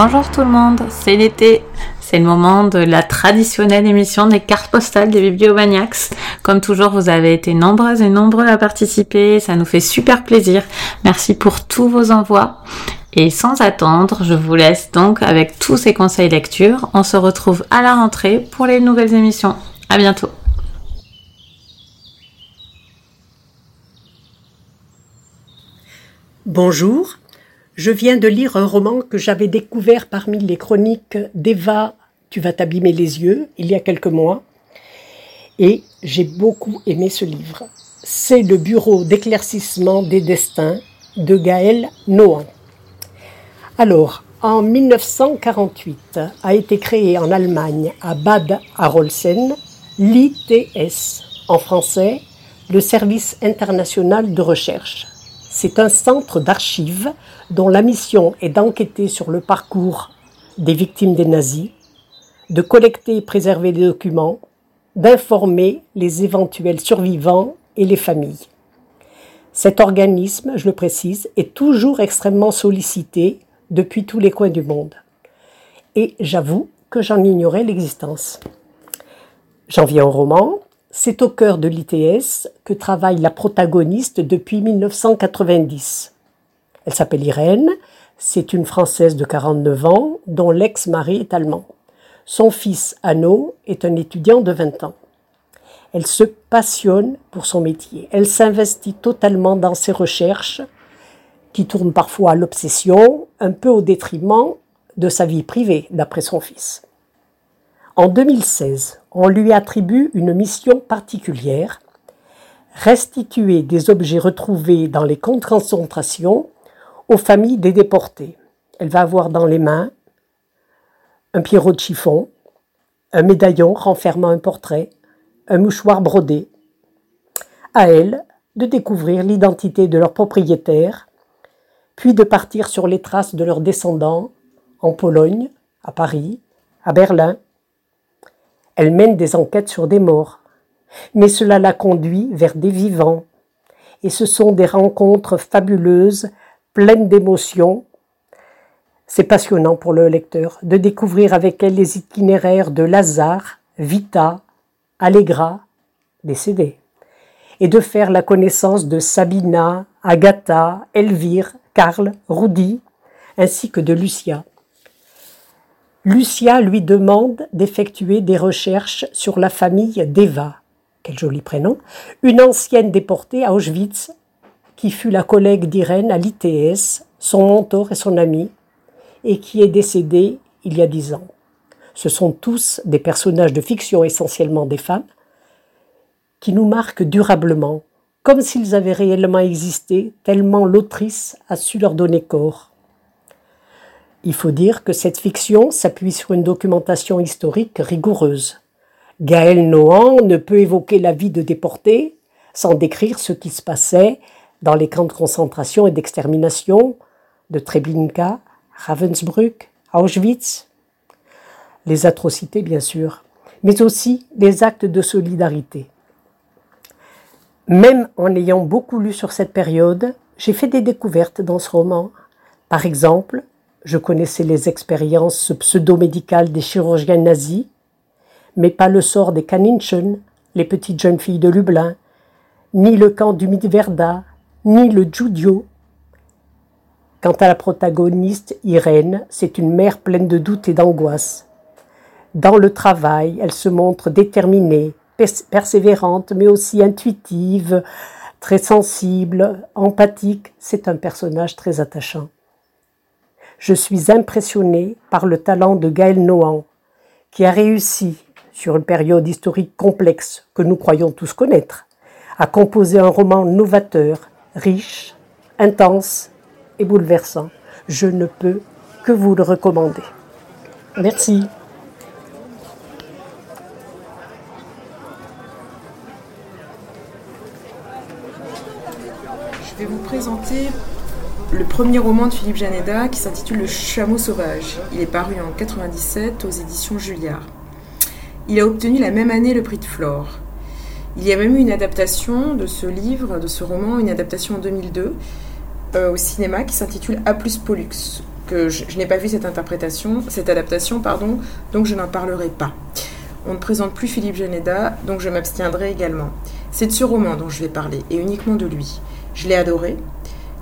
Bonjour tout le monde, c'est l'été. C'est le moment de la traditionnelle émission des cartes postales des Bibliomaniacs. Comme toujours, vous avez été nombreuses et nombreux à participer. Ça nous fait super plaisir. Merci pour tous vos envois. Et sans attendre, je vous laisse donc avec tous ces conseils lecture. On se retrouve à la rentrée pour les nouvelles émissions. À bientôt. Bonjour, je viens de lire un roman que j'avais découvert parmi les chroniques d'Eva Tu vas t'abîmer les yeux il y a quelques mois. Et j'ai beaucoup aimé ce livre. C'est le Bureau d'éclaircissement des destins de Gaël Nohan. Alors, en 1948 a été créé en Allemagne, à Bad Arolsen, l'ITS, en français, le Service international de recherche. C'est un centre d'archives dont la mission est d'enquêter sur le parcours des victimes des nazis, de collecter et préserver les documents, d'informer les éventuels survivants et les familles. Cet organisme, je le précise, est toujours extrêmement sollicité depuis tous les coins du monde. Et j'avoue que j'en ignorais l'existence. J'en viens au roman. C'est au cœur de l'ITS que travaille la protagoniste depuis 1990. Elle s'appelle Irène, c'est une Française de 49 ans dont l'ex-mari est allemand. Son fils Anno est un étudiant de 20 ans. Elle se passionne pour son métier. Elle s'investit totalement dans ses recherches, qui tournent parfois à l'obsession, un peu au détriment de sa vie privée, d'après son fils. En 2016, on lui attribue une mission particulière, restituer des objets retrouvés dans les camps de concentration aux familles des déportés. Elle va avoir dans les mains un pierrot de chiffon, un médaillon renfermant un portrait, un mouchoir brodé. À elle de découvrir l'identité de leur propriétaire, puis de partir sur les traces de leurs descendants en Pologne, à Paris, à Berlin, elle mène des enquêtes sur des morts, mais cela la conduit vers des vivants. Et ce sont des rencontres fabuleuses, pleines d'émotions. C'est passionnant pour le lecteur de découvrir avec elle les itinéraires de Lazare, Vita, Allegra, décédés, et de faire la connaissance de Sabina, Agatha, Elvire, Karl, Rudy, ainsi que de Lucia. Lucia lui demande d'effectuer des recherches sur la famille d'Eva, quel joli prénom, une ancienne déportée à Auschwitz qui fut la collègue d'Irène à l'ITS, son mentor et son ami, et qui est décédée il y a dix ans. Ce sont tous des personnages de fiction, essentiellement des femmes, qui nous marquent durablement, comme s'ils avaient réellement existé, tellement l'autrice a su leur donner corps. Il faut dire que cette fiction s'appuie sur une documentation historique rigoureuse. Gaël Nohan ne peut évoquer la vie de déportés sans décrire ce qui se passait dans les camps de concentration et d'extermination de Treblinka, Ravensbrück, Auschwitz. Les atrocités, bien sûr, mais aussi les actes de solidarité. Même en ayant beaucoup lu sur cette période, j'ai fait des découvertes dans ce roman. Par exemple, je connaissais les expériences pseudo-médicales des chirurgiens nazis, mais pas le sort des Kaninchen, les petites jeunes filles de Lublin, ni le camp du Midverda, ni le Judio. Quant à la protagoniste, Irène, c'est une mère pleine de doutes et d'angoisse. Dans le travail, elle se montre déterminée, persévérante, mais aussi intuitive, très sensible, empathique. C'est un personnage très attachant je suis impressionné par le talent de Gaël Nohan, qui a réussi, sur une période historique complexe que nous croyons tous connaître, à composer un roman novateur, riche, intense et bouleversant. Je ne peux que vous le recommander. Merci. Je vais vous présenter le premier roman de Philippe Janeda qui s'intitule Le chameau sauvage. Il est paru en 97 aux éditions Julliard. Il a obtenu la même année le prix de Flore. Il y a même eu une adaptation de ce livre, de ce roman, une adaptation en 2002 euh, au cinéma qui s'intitule A plus Pollux. que je, n'ai pas vu cette interprétation, cette adaptation, pardon, donc je n'en parlerai pas. On ne présente plus Philippe Janeda, donc je m'abstiendrai également. C'est de ce roman dont je vais parler, et uniquement de lui. Je l'ai adoré,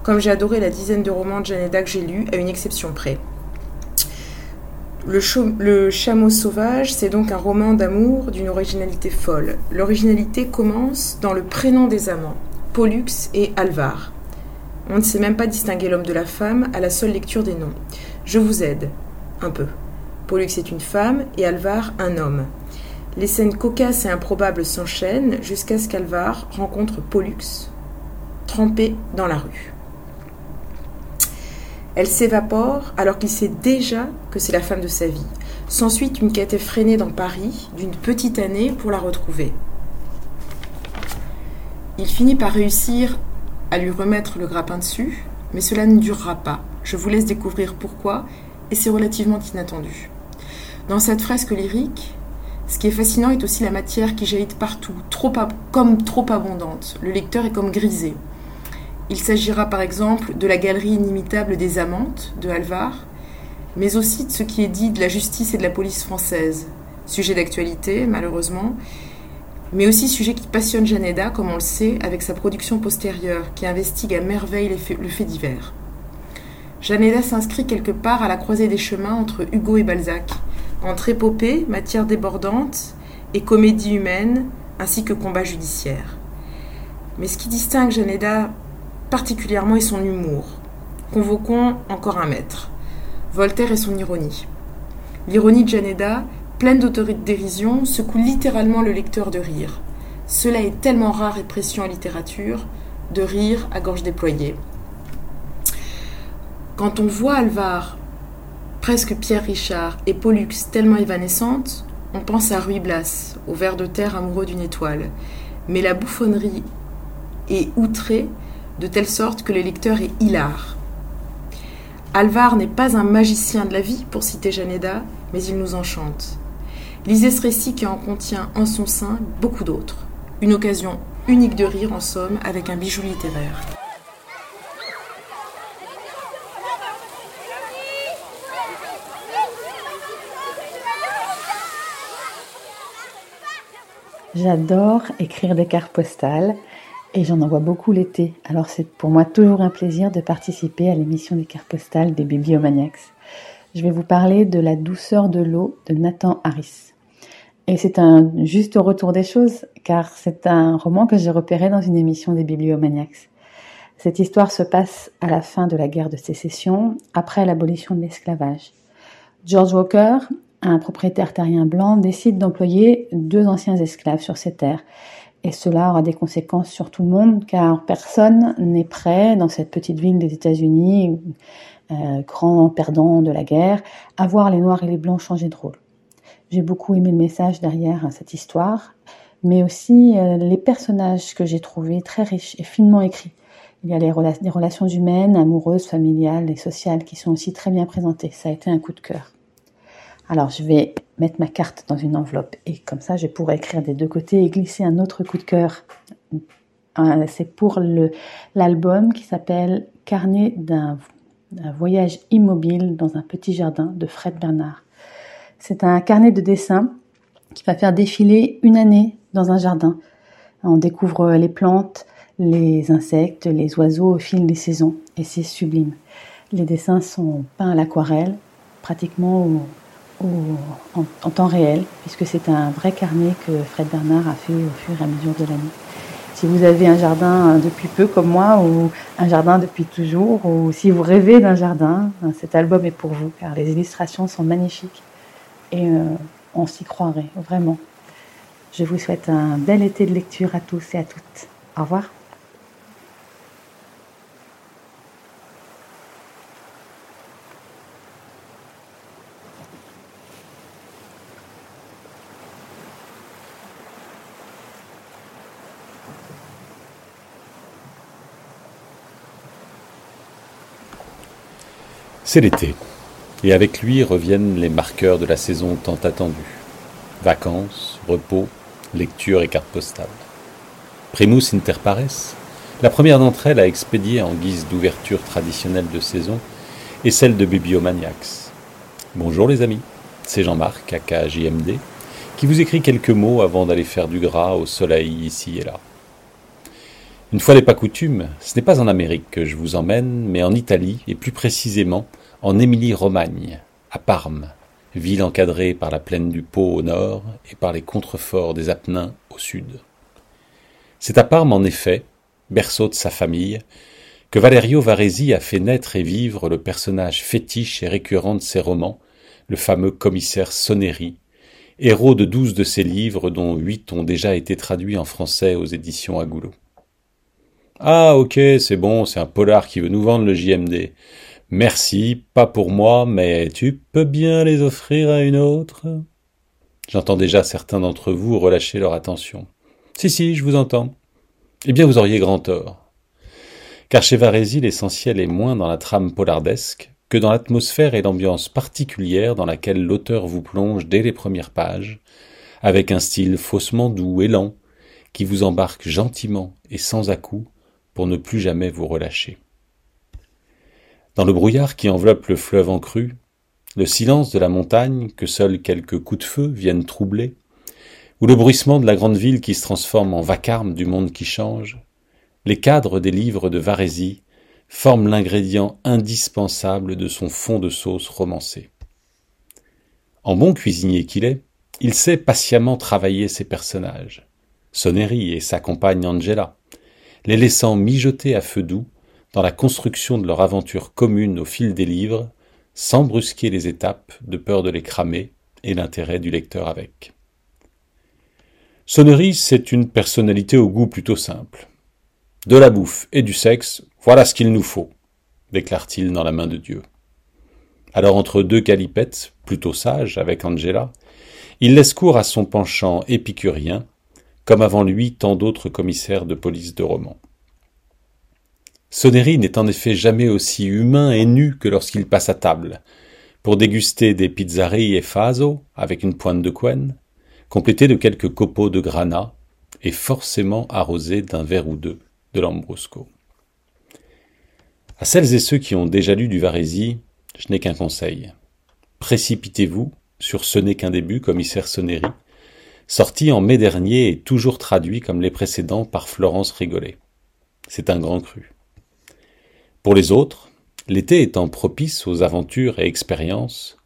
comme j'ai adoré la dizaine de romans de Janeda que j'ai lus, à une exception près. Le, Chameau sauvage, c'est donc un roman d'amour d'une originalité folle. L'originalité commence dans le prénom des amants, Pollux et Alvar. On ne sait même pas distinguer l'homme de la femme à la seule lecture des noms. Je vous aide, un peu. Pollux est une femme et Alvar un homme. Les scènes cocasses et improbables s'enchaînent jusqu'à ce qu'Alvar rencontre Pollux, trempé dans la rue. Elle s'évapore alors qu'il sait déjà que c'est la femme de sa vie. S'ensuit une quête effrénée dans Paris d'une petite année pour la retrouver. Il finit par réussir à lui remettre le grappin dessus, mais cela ne durera pas. Je vous laisse découvrir pourquoi, et c'est relativement inattendu. Dans cette fresque lyrique, ce qui est fascinant est aussi la matière qui jaillit partout, comme trop abondante. Le lecteur est comme grisé. Il s'agira par exemple de la galerie inimitable des amantes de Alvar, mais aussi de ce qui est dit de la justice et de la police française, sujet d'actualité malheureusement, mais aussi sujet qui passionne Janeda, comme on le sait, avec sa production postérieure, qui investigue à merveille le fait divers. Janeda s'inscrit quelque part à la croisée des chemins entre Hugo et Balzac, entre épopée, matière débordante, et comédie humaine, ainsi que combat judiciaire. Mais ce qui distingue Janeda particulièrement est son humour. Convoquons encore un maître. Voltaire et son ironie. L'ironie de Janeda, pleine d'autodérision, secoue littéralement le lecteur de rire. Cela est tellement rare et précieux en littérature, de rire à gorge déployée. Quand on voit Alvar, presque Pierre Richard, et Pollux tellement évanescente, on pense à Ruy Blas, au ver de terre amoureux d'une étoile. Mais la bouffonnerie est outrée de telle sorte que le lecteur est hilar. Alvar n'est pas un magicien de la vie, pour citer Janeda, mais il nous enchante. Lisez ce récit qui en contient en son sein beaucoup d'autres. Une occasion unique de rire, en somme, avec un bijou littéraire. J'adore écrire des cartes postales et j'en envoie beaucoup l'été. Alors c'est pour moi toujours un plaisir de participer à l'émission des cartes postales des Bibliomaniacs. Je vais vous parler de La douceur de l'eau de Nathan Harris. Et c'est un juste retour des choses, car c'est un roman que j'ai repéré dans une émission des Bibliomaniacs. Cette histoire se passe à la fin de la guerre de sécession, après l'abolition de l'esclavage. George Walker, un propriétaire terrien blanc, décide d'employer deux anciens esclaves sur ses terres et cela aura des conséquences sur tout le monde car personne n'est prêt dans cette petite ville des États-Unis, euh, grand perdant de la guerre, à voir les Noirs et les Blancs changer de rôle. J'ai beaucoup aimé le message derrière cette histoire, mais aussi euh, les personnages que j'ai trouvés très riches et finement écrits. Il y a les, les relations humaines, amoureuses, familiales et sociales qui sont aussi très bien présentées. Ça a été un coup de cœur. Alors je vais mettre ma carte dans une enveloppe et comme ça je pourrai écrire des deux côtés et glisser un autre coup de cœur. Euh, c'est pour l'album qui s'appelle Carnet d'un voyage immobile dans un petit jardin de Fred Bernard. C'est un carnet de dessin qui va faire défiler une année dans un jardin. On découvre les plantes, les insectes, les oiseaux au fil des saisons et c'est sublime. Les dessins sont peints à l'aquarelle, pratiquement au, en, temps réel, puisque c'est un vrai carnet que Fred Bernard a fait au fur et à mesure de l'année. Si vous avez un jardin depuis peu comme moi, ou un jardin depuis toujours, ou si vous rêvez d'un jardin, cet album est pour vous, car les illustrations sont magnifiques et euh, on s'y croirait, vraiment. Je vous souhaite un bel été de lecture à tous et à toutes. Au revoir. C'est l'été, et avec lui reviennent les marqueurs de la saison tant attendue. Vacances, repos, lecture et cartes postales. Primus inter pares, la première d'entre elles a expédié en guise d'ouverture traditionnelle de saison, et celle de Bibliomaniacs. Bonjour les amis, c'est Jean-Marc, aka JMD, qui vous écrit quelques mots avant d'aller faire du gras au soleil ici et là. Une fois n'est pas coutume, ce n'est pas en Amérique que je vous emmène, mais en Italie, et plus précisément en Émilie-Romagne, à Parme, ville encadrée par la plaine du Pô au nord et par les contreforts des Apennins au sud. C'est à Parme, en effet, berceau de sa famille, que Valerio Varesi a fait naître et vivre le personnage fétiche et récurrent de ses romans, le fameux commissaire Sonnery, héros de douze de ses livres dont huit ont déjà été traduits en français aux éditions Agulot. Ah, ok, c'est bon, c'est un polar qui veut nous vendre le JMD. Merci, pas pour moi, mais tu peux bien les offrir à une autre J'entends déjà certains d'entre vous relâcher leur attention. Si, si, je vous entends. Eh bien, vous auriez grand tort. Car chez Varézy, l'essentiel est moins dans la trame polardesque que dans l'atmosphère et l'ambiance particulière dans laquelle l'auteur vous plonge dès les premières pages, avec un style faussement doux et lent, qui vous embarque gentiment et sans à-coups pour ne plus jamais vous relâcher. Dans le brouillard qui enveloppe le fleuve en crue, le silence de la montagne que seuls quelques coups de feu viennent troubler, ou le bruissement de la grande ville qui se transforme en vacarme du monde qui change, les cadres des livres de Varésie forment l'ingrédient indispensable de son fond de sauce romancé. En bon cuisinier qu'il est, il sait patiemment travailler ses personnages, Sonnery et sa compagne Angela, les laissant mijoter à feu doux dans la construction de leur aventure commune au fil des livres, sans brusquer les étapes de peur de les cramer et l'intérêt du lecteur avec. Sonnery, c'est une personnalité au goût plutôt simple. De la bouffe et du sexe, voilà ce qu'il nous faut, déclare-t-il dans la main de Dieu. Alors entre deux calipettes, plutôt sages, avec Angela, il laisse cours à son penchant épicurien, comme avant lui tant d'autres commissaires de police de romans. Sonnery n'est en effet jamais aussi humain et nu que lorsqu'il passe à table, pour déguster des pizzarilles et faso avec une pointe de couenne, complétée de quelques copeaux de granat et forcément arrosé d'un verre ou deux de lambrusco. À celles et ceux qui ont déjà lu du Varésie, je n'ai qu'un conseil. Précipitez-vous sur Ce n'est qu'un début, commissaire Sonnery, sorti en mai dernier et toujours traduit comme les précédents par Florence Rigolet. C'est un grand cru. Pour les autres, l'été étant propice aux aventures et expériences,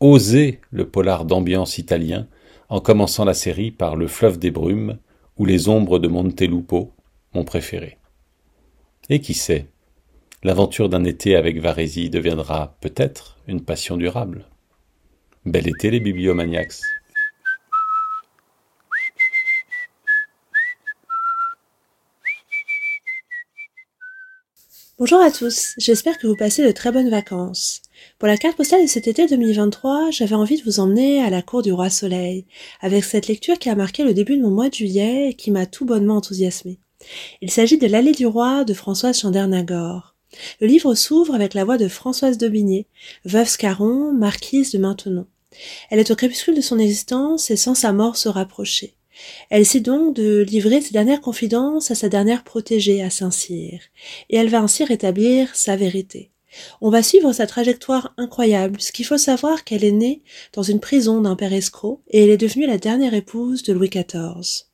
osez le polar d'ambiance italien en commençant la série par Le fleuve des brumes ou Les ombres de Montelupo, mon préféré. Et qui sait, l'aventure d'un été avec Varésie deviendra peut-être une passion durable. Bel été les bibliomaniacs. Bonjour à tous, j'espère que vous passez de très bonnes vacances. Pour la carte postale de cet été 2023, j'avais envie de vous emmener à la cour du roi soleil, avec cette lecture qui a marqué le début de mon mois de juillet et qui m'a tout bonnement enthousiasmé. Il s'agit de l'allée du roi de Françoise Chandernagor. Le livre s'ouvre avec la voix de Françoise d'Aubigné, veuve Scarron, marquise de Maintenon. Elle est au crépuscule de son existence et sans sa mort se rapprocher. Elle sait donc de livrer ses dernières confidences à sa dernière protégée, à Saint-Cyr, et elle va ainsi rétablir sa vérité. On va suivre sa trajectoire incroyable, puisqu'il faut savoir qu'elle est née dans une prison d'un père escroc, et elle est devenue la dernière épouse de Louis XIV.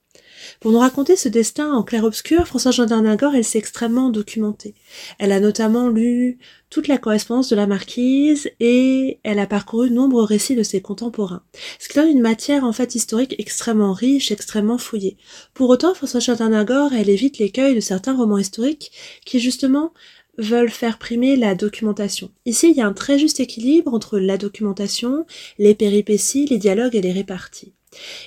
Pour nous raconter ce destin en clair-obscur, François Nagor, elle s'est extrêmement documentée. Elle a notamment lu toute la correspondance de la marquise et elle a parcouru nombreux récits de ses contemporains. Ce qui donne une matière en fait historique extrêmement riche, extrêmement fouillée. Pour autant, François Nagor, elle évite l'écueil de certains romans historiques qui justement veulent faire primer la documentation. Ici, il y a un très juste équilibre entre la documentation, les péripéties, les dialogues et les réparties.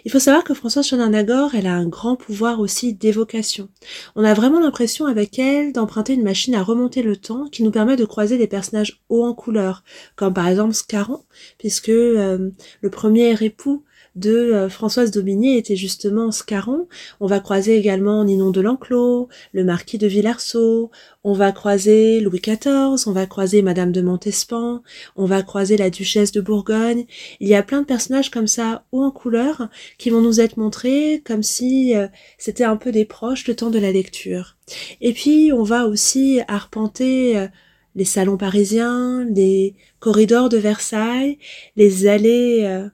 Il faut savoir que Françoise Nagor, elle a un grand pouvoir aussi d'évocation. On a vraiment l'impression avec elle d'emprunter une machine à remonter le temps qui nous permet de croiser des personnages hauts en couleur, comme par exemple Scarron, puisque euh, le premier époux de euh, Françoise Daubigné était justement Scarron. On va croiser également Ninon de l'Enclos, le marquis de Villarceau, on va croiser Louis XIV, on va croiser Madame de Montespan, on va croiser la duchesse de Bourgogne. Il y a plein de personnages comme ça, ou en couleur, qui vont nous être montrés comme si euh, c'était un peu des proches le temps de la lecture. Et puis, on va aussi arpenter euh, les salons parisiens, les corridors de Versailles, les allées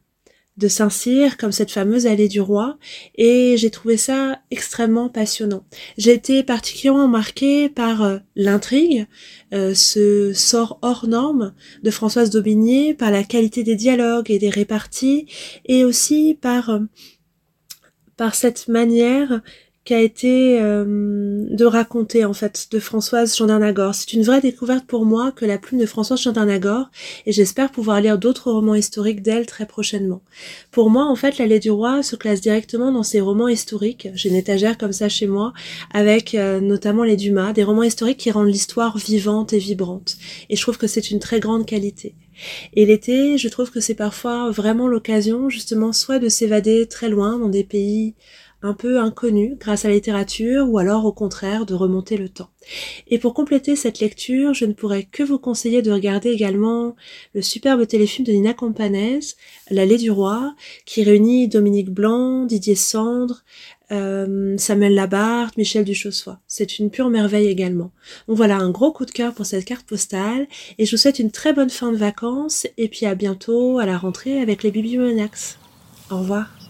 de Saint-Cyr, comme cette fameuse allée du roi, et j'ai trouvé ça extrêmement passionnant. J'ai été particulièrement marquée par euh, l'intrigue, euh, ce sort hors norme de Françoise Daubigné, par la qualité des dialogues et des réparties, et aussi par euh, par cette manière qui été euh, de raconter en fait de Françoise Chandernagor. C'est une vraie découverte pour moi que la plume de Françoise Chandernagor et j'espère pouvoir lire d'autres romans historiques d'elle très prochainement. Pour moi en fait l'allée du roi se classe directement dans ces romans historiques. J'ai une étagère comme ça chez moi avec euh, notamment les Dumas, des romans historiques qui rendent l'histoire vivante et vibrante et je trouve que c'est une très grande qualité. Et l'été, je trouve que c'est parfois vraiment l'occasion justement soit de s'évader très loin dans des pays un peu inconnu grâce à la littérature ou alors au contraire de remonter le temps. Et pour compléter cette lecture, je ne pourrais que vous conseiller de regarder également le superbe téléfilm de Nina Campanese, L'allée du roi, qui réunit Dominique Blanc, Didier Sandre, euh, Samuel Labarthe, Michel Duchossois. C'est une pure merveille également. Donc voilà, un gros coup de cœur pour cette carte postale et je vous souhaite une très bonne fin de vacances et puis à bientôt à la rentrée avec les Bibliomaniacs. Au revoir.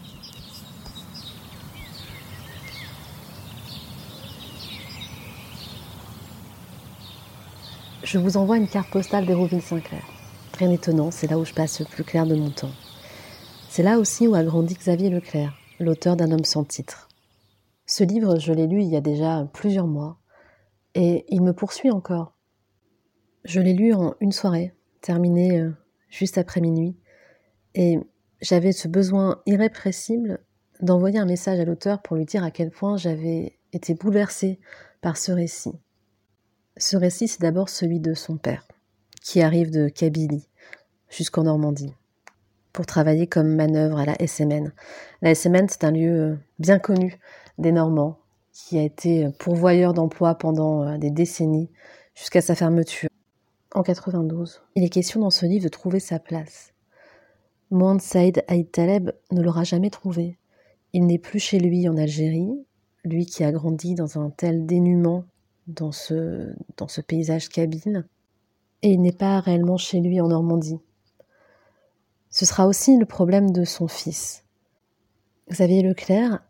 Je vous envoie une carte postale d'Hérouville-Saint-Clair. Rien d'étonnant, c'est là où je passe le plus clair de mon temps. C'est là aussi où a grandi Xavier Leclerc, l'auteur d'un homme sans titre. Ce livre, je l'ai lu il y a déjà plusieurs mois, et il me poursuit encore. Je l'ai lu en une soirée, terminée euh, juste après minuit, et j'avais ce besoin irrépressible d'envoyer un message à l'auteur pour lui dire à quel point j'avais été bouleversée par ce récit. Ce récit, c'est d'abord celui de son père, qui arrive de Kabylie jusqu'en Normandie pour travailler comme manœuvre à la SMN. La SMN, c'est un lieu euh, bien connu des Normands, qui a été pourvoyeur d'emplois pendant euh, des décennies jusqu'à sa fermeture en 92. Il est question dans ce livre de trouver sa place. Mohamed Saïd Aïd Taleb ne l'aura jamais trouvé. Il n'est plus chez lui en Algérie, lui qui a grandi dans un tel dénuement dans ce, dans ce paysage kabyle, et il n'est pas réellement chez lui en Normandie. Ce sera aussi le problème de son fils. Xavier Leclerc,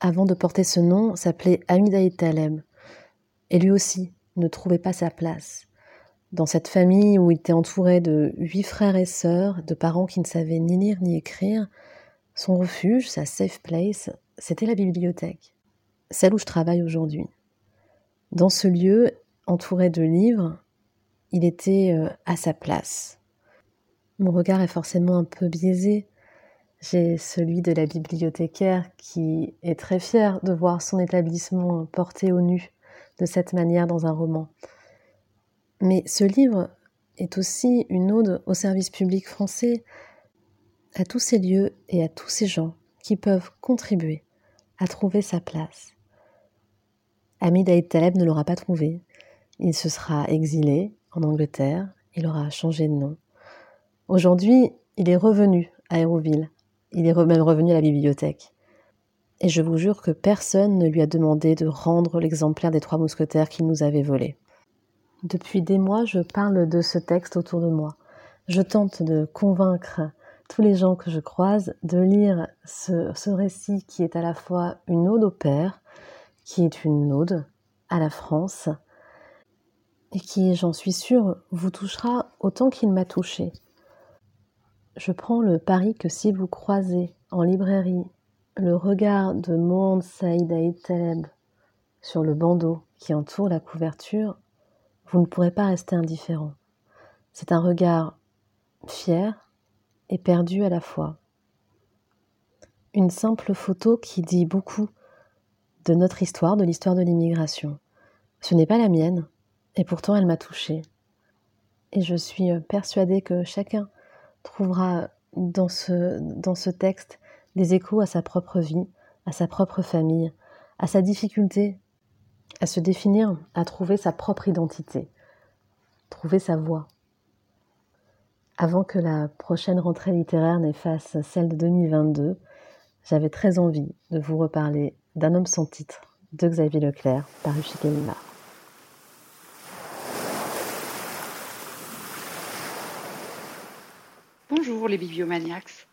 avant de porter ce nom, s'appelait Hamid Taleb, et lui aussi ne trouvait pas sa place. Dans cette famille où il était entouré de huit frères et sœurs, de parents qui ne savaient ni lire ni écrire, son refuge, sa safe place, c'était la bibliothèque, celle où je travaille aujourd'hui. Dans ce lieu, entouré de livres, il était euh, à sa place. Mon regard est forcément un peu biaisé. J'ai celui de la bibliothécaire qui est très fière de voir son établissement porté au nu de cette manière dans un roman. Mais ce livre est aussi une ode au service public français, à tous ces lieux et à tous ces gens qui peuvent contribuer à trouver sa place. Hamid Aïd Taleb ne l'aura pas trouvé. Il se sera exilé en Angleterre, il aura changé de nom. Aujourd'hui, il est revenu à Hérouville, il est même revenu à la bibliothèque. Et je vous jure que personne ne lui a demandé de rendre l'exemplaire des trois mousquetaires qu'il nous avait volé. Depuis des mois, je parle de ce texte autour de moi. Je tente de convaincre tous les gens que je croise de lire ce, ce récit qui est à la fois une ode au père, qui est une ode à la France et qui, j'en suis sûre, vous touchera autant qu'il m'a touché. Je prends le pari que si vous croisez en librairie le regard de Monde Saïd Aïd Taleb sur le bandeau qui entoure la couverture, vous ne pourrez pas rester indifférent. C'est un regard fier et perdu à la fois. Une simple photo qui dit beaucoup de notre histoire, de l'histoire de l'immigration. Ce n'est pas la mienne, et pourtant elle m'a touchée. Et je suis euh, persuadée que chacun trouvera dans ce, dans ce texte des échos à sa propre vie, à sa propre famille, à sa difficulté à se définir, à trouver sa propre identité, trouver sa voix. Avant que la prochaine rentrée littéraire n'efface celle de 2022, j'avais très envie de vous reparler d'un homme sans titre de Xavier Leclerc, paru chez Gallimard. Bonjour les bibliomaniacs.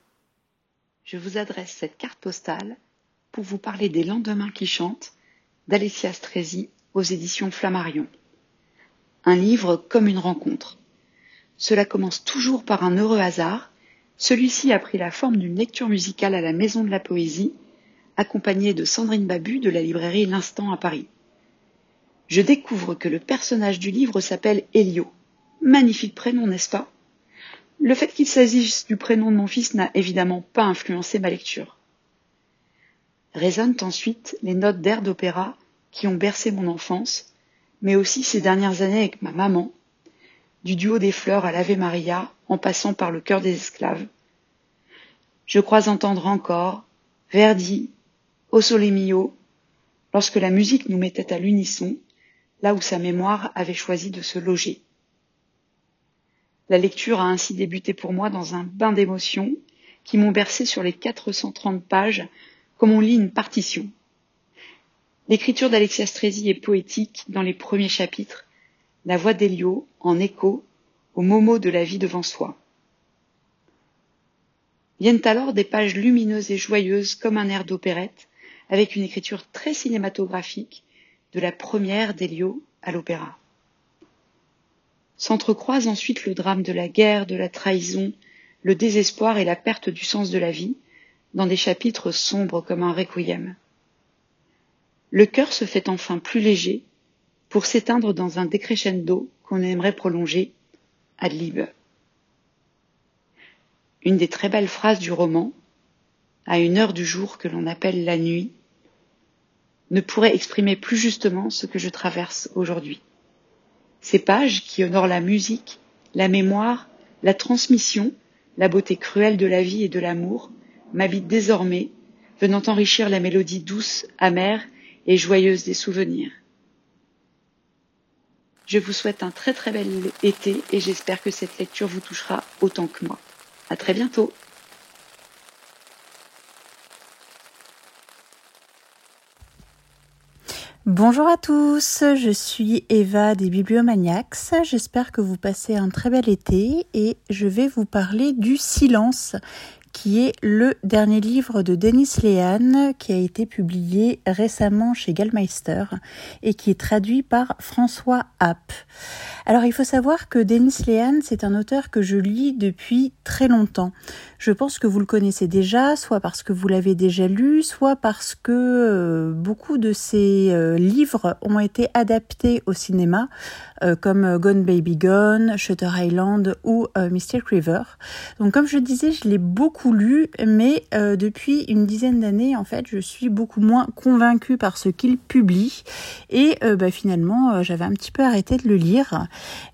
Je vous adresse cette carte postale pour vous parler des Lendemains qui chantent d'Alessia Strezi aux éditions Flammarion. Un livre comme une rencontre. Cela commence toujours par un heureux hasard. Celui-ci a pris la forme d'une lecture musicale à la Maison de la Poésie accompagnée de Sandrine Babu de la librairie L'Instant à Paris. Je découvre que le personnage du livre s'appelle Elio. Magnifique prénom, n'est-ce pas? Le fait qu'il s'agisse du prénom de mon fils n'a évidemment pas influencé ma lecture. Résonnent ensuite les notes d'air d'opéra qui ont bercé mon enfance, mais aussi ces dernières années avec ma maman, du duo des fleurs à l'Ave Maria en passant par le cœur des esclaves. Je crois entendre encore Verdi, O Sole Mio, lorsque la musique nous mettait à l'unisson, là où sa mémoire avait choisi de se loger. La lecture a ainsi débuté pour moi dans un bain d'émotions qui m'ont bercé sur les 430 pages comme on lit une partition. L'écriture d'Alexia Strezi est poétique dans les premiers chapitres, la voix d'Elio en écho au momo de la vie devant soi. Viennent alors des pages lumineuses et joyeuses comme un air d'opérette, avec une écriture très cinématographique de la première d'Elio à l'opéra. S'entrecroisent ensuite le drame de la guerre, de la trahison, le désespoir et la perte du sens de la vie, dans des chapitres sombres comme un requiem. Le cœur se fait enfin plus léger pour s'éteindre dans un décrescendo qu'on aimerait prolonger ad lib. Une des très belles phrases du roman, à une heure du jour que l'on appelle la nuit, ne pourrait exprimer plus justement ce que je traverse aujourd'hui. Ces pages qui honorent la musique, la mémoire, la transmission, la beauté cruelle de la vie et de l'amour, m'habitent désormais, venant enrichir la mélodie douce, amère et joyeuse des souvenirs. Je vous souhaite un très très bel été et j'espère que cette lecture vous touchera autant que moi. À très bientôt! Bonjour à tous, je suis Eva des Bibliomaniacs. J'espère que vous passez un très bel été et je vais vous parler du silence qui est le dernier livre de Denis Léane qui a été publié récemment chez Gallmeister et qui est traduit par François App. Alors il faut savoir que Denis Léane, c'est un auteur que je lis depuis très longtemps. Je pense que vous le connaissez déjà, soit parce que vous l'avez déjà lu, soit parce que euh, beaucoup de ses euh, livres ont été adaptés au cinéma, euh, comme Gone Baby Gone, Shutter Island ou Mystic River. Donc comme je disais, je l'ai beaucoup mais depuis une dizaine d'années, en fait, je suis beaucoup moins convaincue par ce qu'il publie. Et bah, finalement, j'avais un petit peu arrêté de le lire.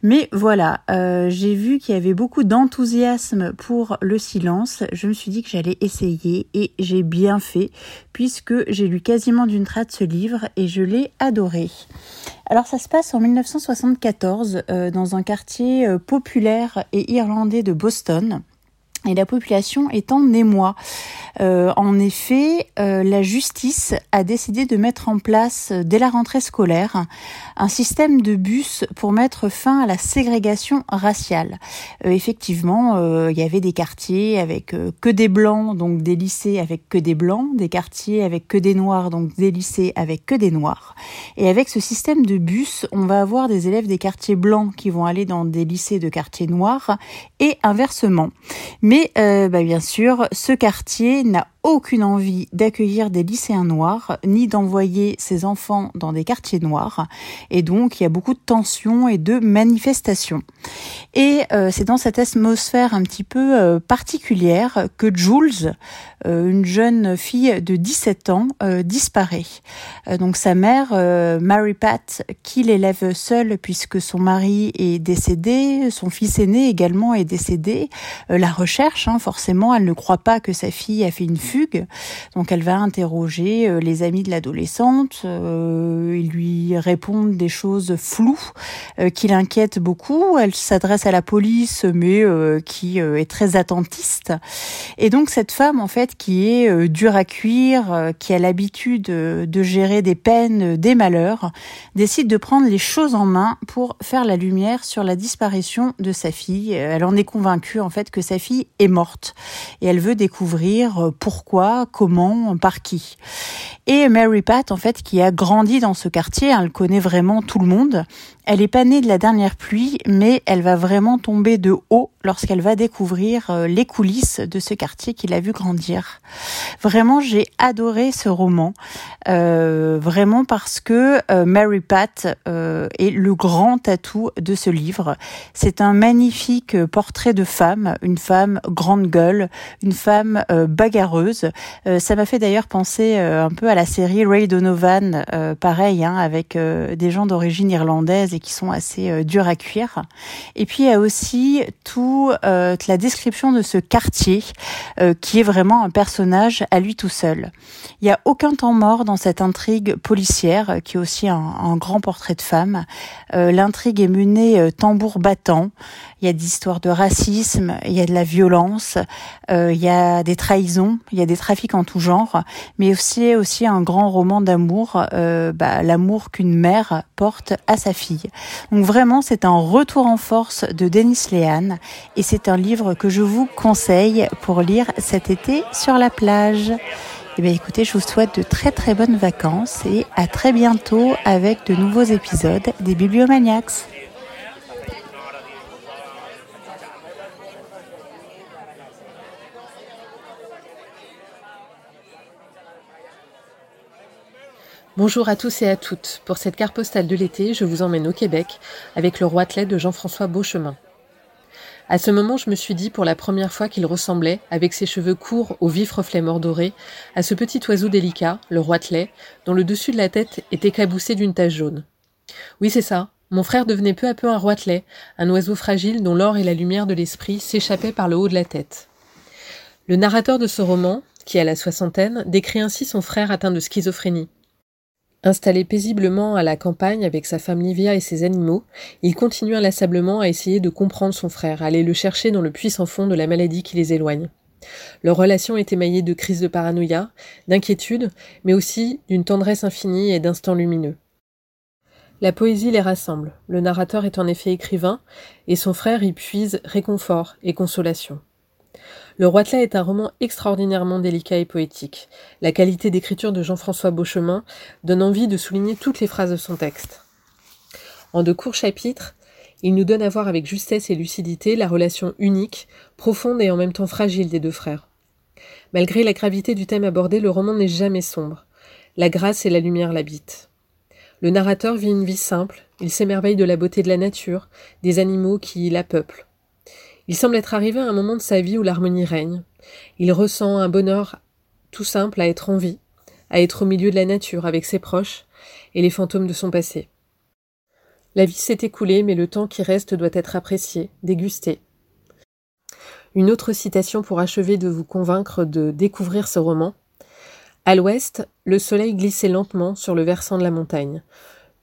Mais voilà, euh, j'ai vu qu'il y avait beaucoup d'enthousiasme pour le silence. Je me suis dit que j'allais essayer et j'ai bien fait puisque j'ai lu quasiment d'une traite ce livre et je l'ai adoré. Alors ça se passe en 1974 euh, dans un quartier euh, populaire et irlandais de Boston et la population est en émoi. Euh, en effet, euh, la justice a décidé de mettre en place, euh, dès la rentrée scolaire, un système de bus pour mettre fin à la ségrégation raciale. effectivement, il y avait des quartiers avec que des blancs, donc des lycées avec que des blancs, des quartiers avec que des noirs, donc des lycées avec que des noirs. Et avec ce système de bus, on va avoir des élèves des quartiers blancs qui vont aller dans des lycées de quartiers noirs et inversement. Mais euh, bah, bien sûr, ce quartier n'a aucune envie d'accueillir des lycéens noirs, ni d'envoyer ses enfants dans des quartiers noirs. Et donc, il y a beaucoup de tensions et de manifestations. Et euh, c'est dans cette atmosphère un petit peu euh, particulière que Jules, euh, une jeune fille de 17 ans, disparaît. donc sa mère, Mary Pat, qui l'élève seule puisque son mari est décédé, son fils aîné également est décédé, la recherche, hein, forcément, elle ne croit pas que sa fille a fait une fuite Donc elle va interroger euh, les amis de l'adolescente, euh, ils lui répondent des choses floues euh, qui l'inquiètent beaucoup. Elle s'adresse à la police, mais qui est très attentiste. Et donc cette femme, en fait, qui est dure à cuire, qui a l'habitude de gérer des peines, des malheurs, décide de prendre les choses en main pour faire la lumière sur la disparition de sa fille. Elle en est convaincue, en fait, que sa fille est morte. Et elle veut découvrir pourquoi, comment, par qui. Et Mary Pat, en fait, qui a grandi dans ce quartier, elle connaît vraiment tout le monde. Elle est pas née de la dernière pluie, mais elle va vraiment tomber de haut lorsqu'elle va découvrir euh, les coulisses de ce quartier qu'il a vu grandir. Vraiment, j'ai adoré ce roman, euh, vraiment parce que euh, Mary Pat euh, est le grand atout de ce livre. C'est un magnifique portrait de femme, une femme grande gueule, une femme bagarreuse. ça m'a fait d'ailleurs penser un peu à la série Ray Donovan, pareil, hein, avec des gens d'origine irlandaise et qui sont assez durs à cuire. Et puis il y a aussi tout la description de ce quartier qui est vraiment un personnage à lui tout seul. Il n'y a aucun temps mort dans cette intrigue policière qui est aussi un, un grand portrait de femme. Euh, L'intrigue est menée euh, tambour battant. Il y a des histoires de racisme, il y a de la violence, euh, il y a des trahisons, il y a des trafics en tout genre, mais aussi aussi un grand roman d'amour, euh, bah, l'amour qu'une mère porte à sa fille. Donc vraiment, c'est un retour en force de Denis Lehan et c'est un livre que je vous conseille pour lire cet été sur la plage. Eh bien écoutez, je vous souhaite de très très bonnes vacances et à très bientôt avec de nouveaux épisodes des Bibliomaniacs. Bonjour à tous et à toutes. Pour cette carte postale de l'été, je vous emmène au Québec avec le roitelet de Jean-François Beauchemin. À ce moment, je me suis dit pour la première fois qu'il ressemblait, avec ses cheveux courts aux vifs reflets mordorés, à ce petit oiseau délicat, le roitelet, dont le dessus de la tête était éclaboussé d'une tache jaune. Oui, c'est ça. Mon frère devenait peu à peu un roitelet, un oiseau fragile dont l'or et la lumière de l'esprit s'échappaient par le haut de la tête. Le narrateur de ce roman, qui a la soixantaine, décrit ainsi son frère atteint de schizophrénie. Installé paisiblement à la campagne avec sa femme Livia et ses animaux, il continue inlassablement à essayer de comprendre son frère, à aller le chercher dans le puissant fond de la maladie qui les éloigne. Leur relation est émaillée de crises de paranoïa, d'inquiétude, mais aussi d'une tendresse infinie et d'instants lumineux. La poésie les rassemble. Le narrateur est en effet écrivain, et son frère y puise réconfort et consolation. Le Roitelet est un roman extraordinairement délicat et poétique. La qualité d'écriture de Jean-François Beauchemin donne envie de souligner toutes les phrases de son texte. En de courts chapitres, il nous donne à voir avec justesse et lucidité la relation unique, profonde et en même temps fragile des deux frères. Malgré la gravité du thème abordé, le roman n'est jamais sombre. La grâce et la lumière l'habitent. Le narrateur vit une vie simple, il s'émerveille de la beauté de la nature, des animaux qui la peuplent. Il semble être arrivé à un moment de sa vie où l'harmonie règne. Il ressent un bonheur tout simple à être en vie, à être au milieu de la nature avec ses proches et les fantômes de son passé. La vie s'est écoulée, mais le temps qui reste doit être apprécié, dégusté. Une autre citation pour achever de vous convaincre de découvrir ce roman. À l'ouest, le soleil glissait lentement sur le versant de la montagne.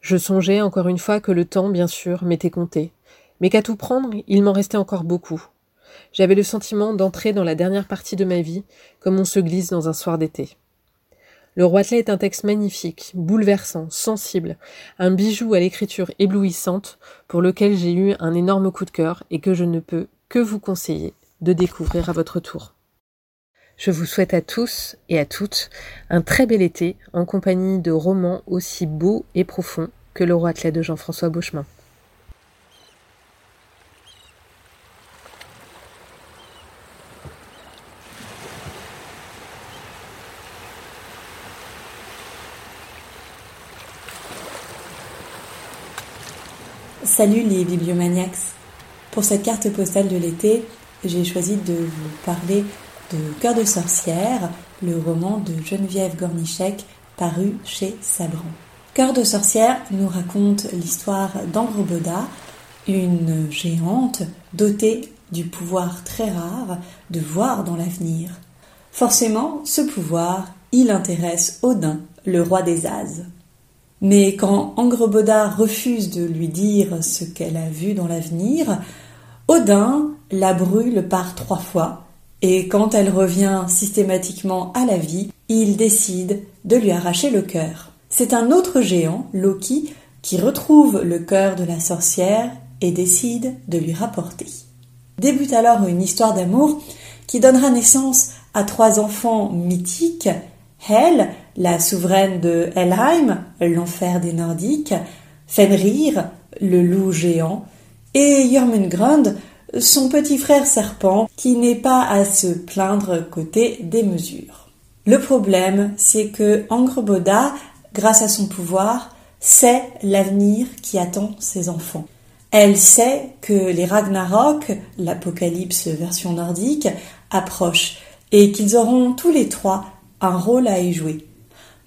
Je songeais encore une fois que le temps, bien sûr, m'était compté, mais qu'à tout prendre, il m'en restait encore beaucoup. J'avais le sentiment d'entrer dans la dernière partie de ma vie, comme on se glisse dans un soir d'été. Le Roitelet est un texte magnifique, bouleversant, sensible, un bijou à l'écriture éblouissante, pour lequel j'ai eu un énorme coup de cœur et que je ne peux que vous conseiller de découvrir à votre tour. Je vous souhaite à tous et à toutes un très bel été en compagnie de romans aussi beaux et profonds que le Roitelet de Jean-François Beauchemin. Salut les bibliomaniacs Pour cette carte postale de l'été, j'ai choisi de vous parler de Cœur de sorcière, le roman de Geneviève Gornichek paru chez Sabran. Cœur de sorcière nous raconte l'histoire d'Androbeda, une géante dotée du pouvoir très rare de voir dans l'avenir. Forcément, ce pouvoir, il intéresse Odin, le roi des As. Mais quand Angreboda refuse de lui dire ce qu'elle a vu dans l'avenir, Odin la brûle par trois fois, et quand elle revient systématiquement à la vie, il décide de lui arracher le cœur. C'est un autre géant, Loki, qui retrouve le cœur de la sorcière et décide de lui rapporter. Débute alors une histoire d'amour qui donnera naissance à trois enfants mythiques, Hel, la souveraine de Helheim, l'enfer des Nordiques, Fenrir, le loup géant, et Jormungand, son petit frère serpent, qui n'est pas à se plaindre côté des mesures. Le problème, c'est que Angreboda, grâce à son pouvoir, sait l'avenir qui attend ses enfants. Elle sait que les Ragnarok, l'apocalypse version nordique, approchent et qu'ils auront tous les trois un rôle à y jouer.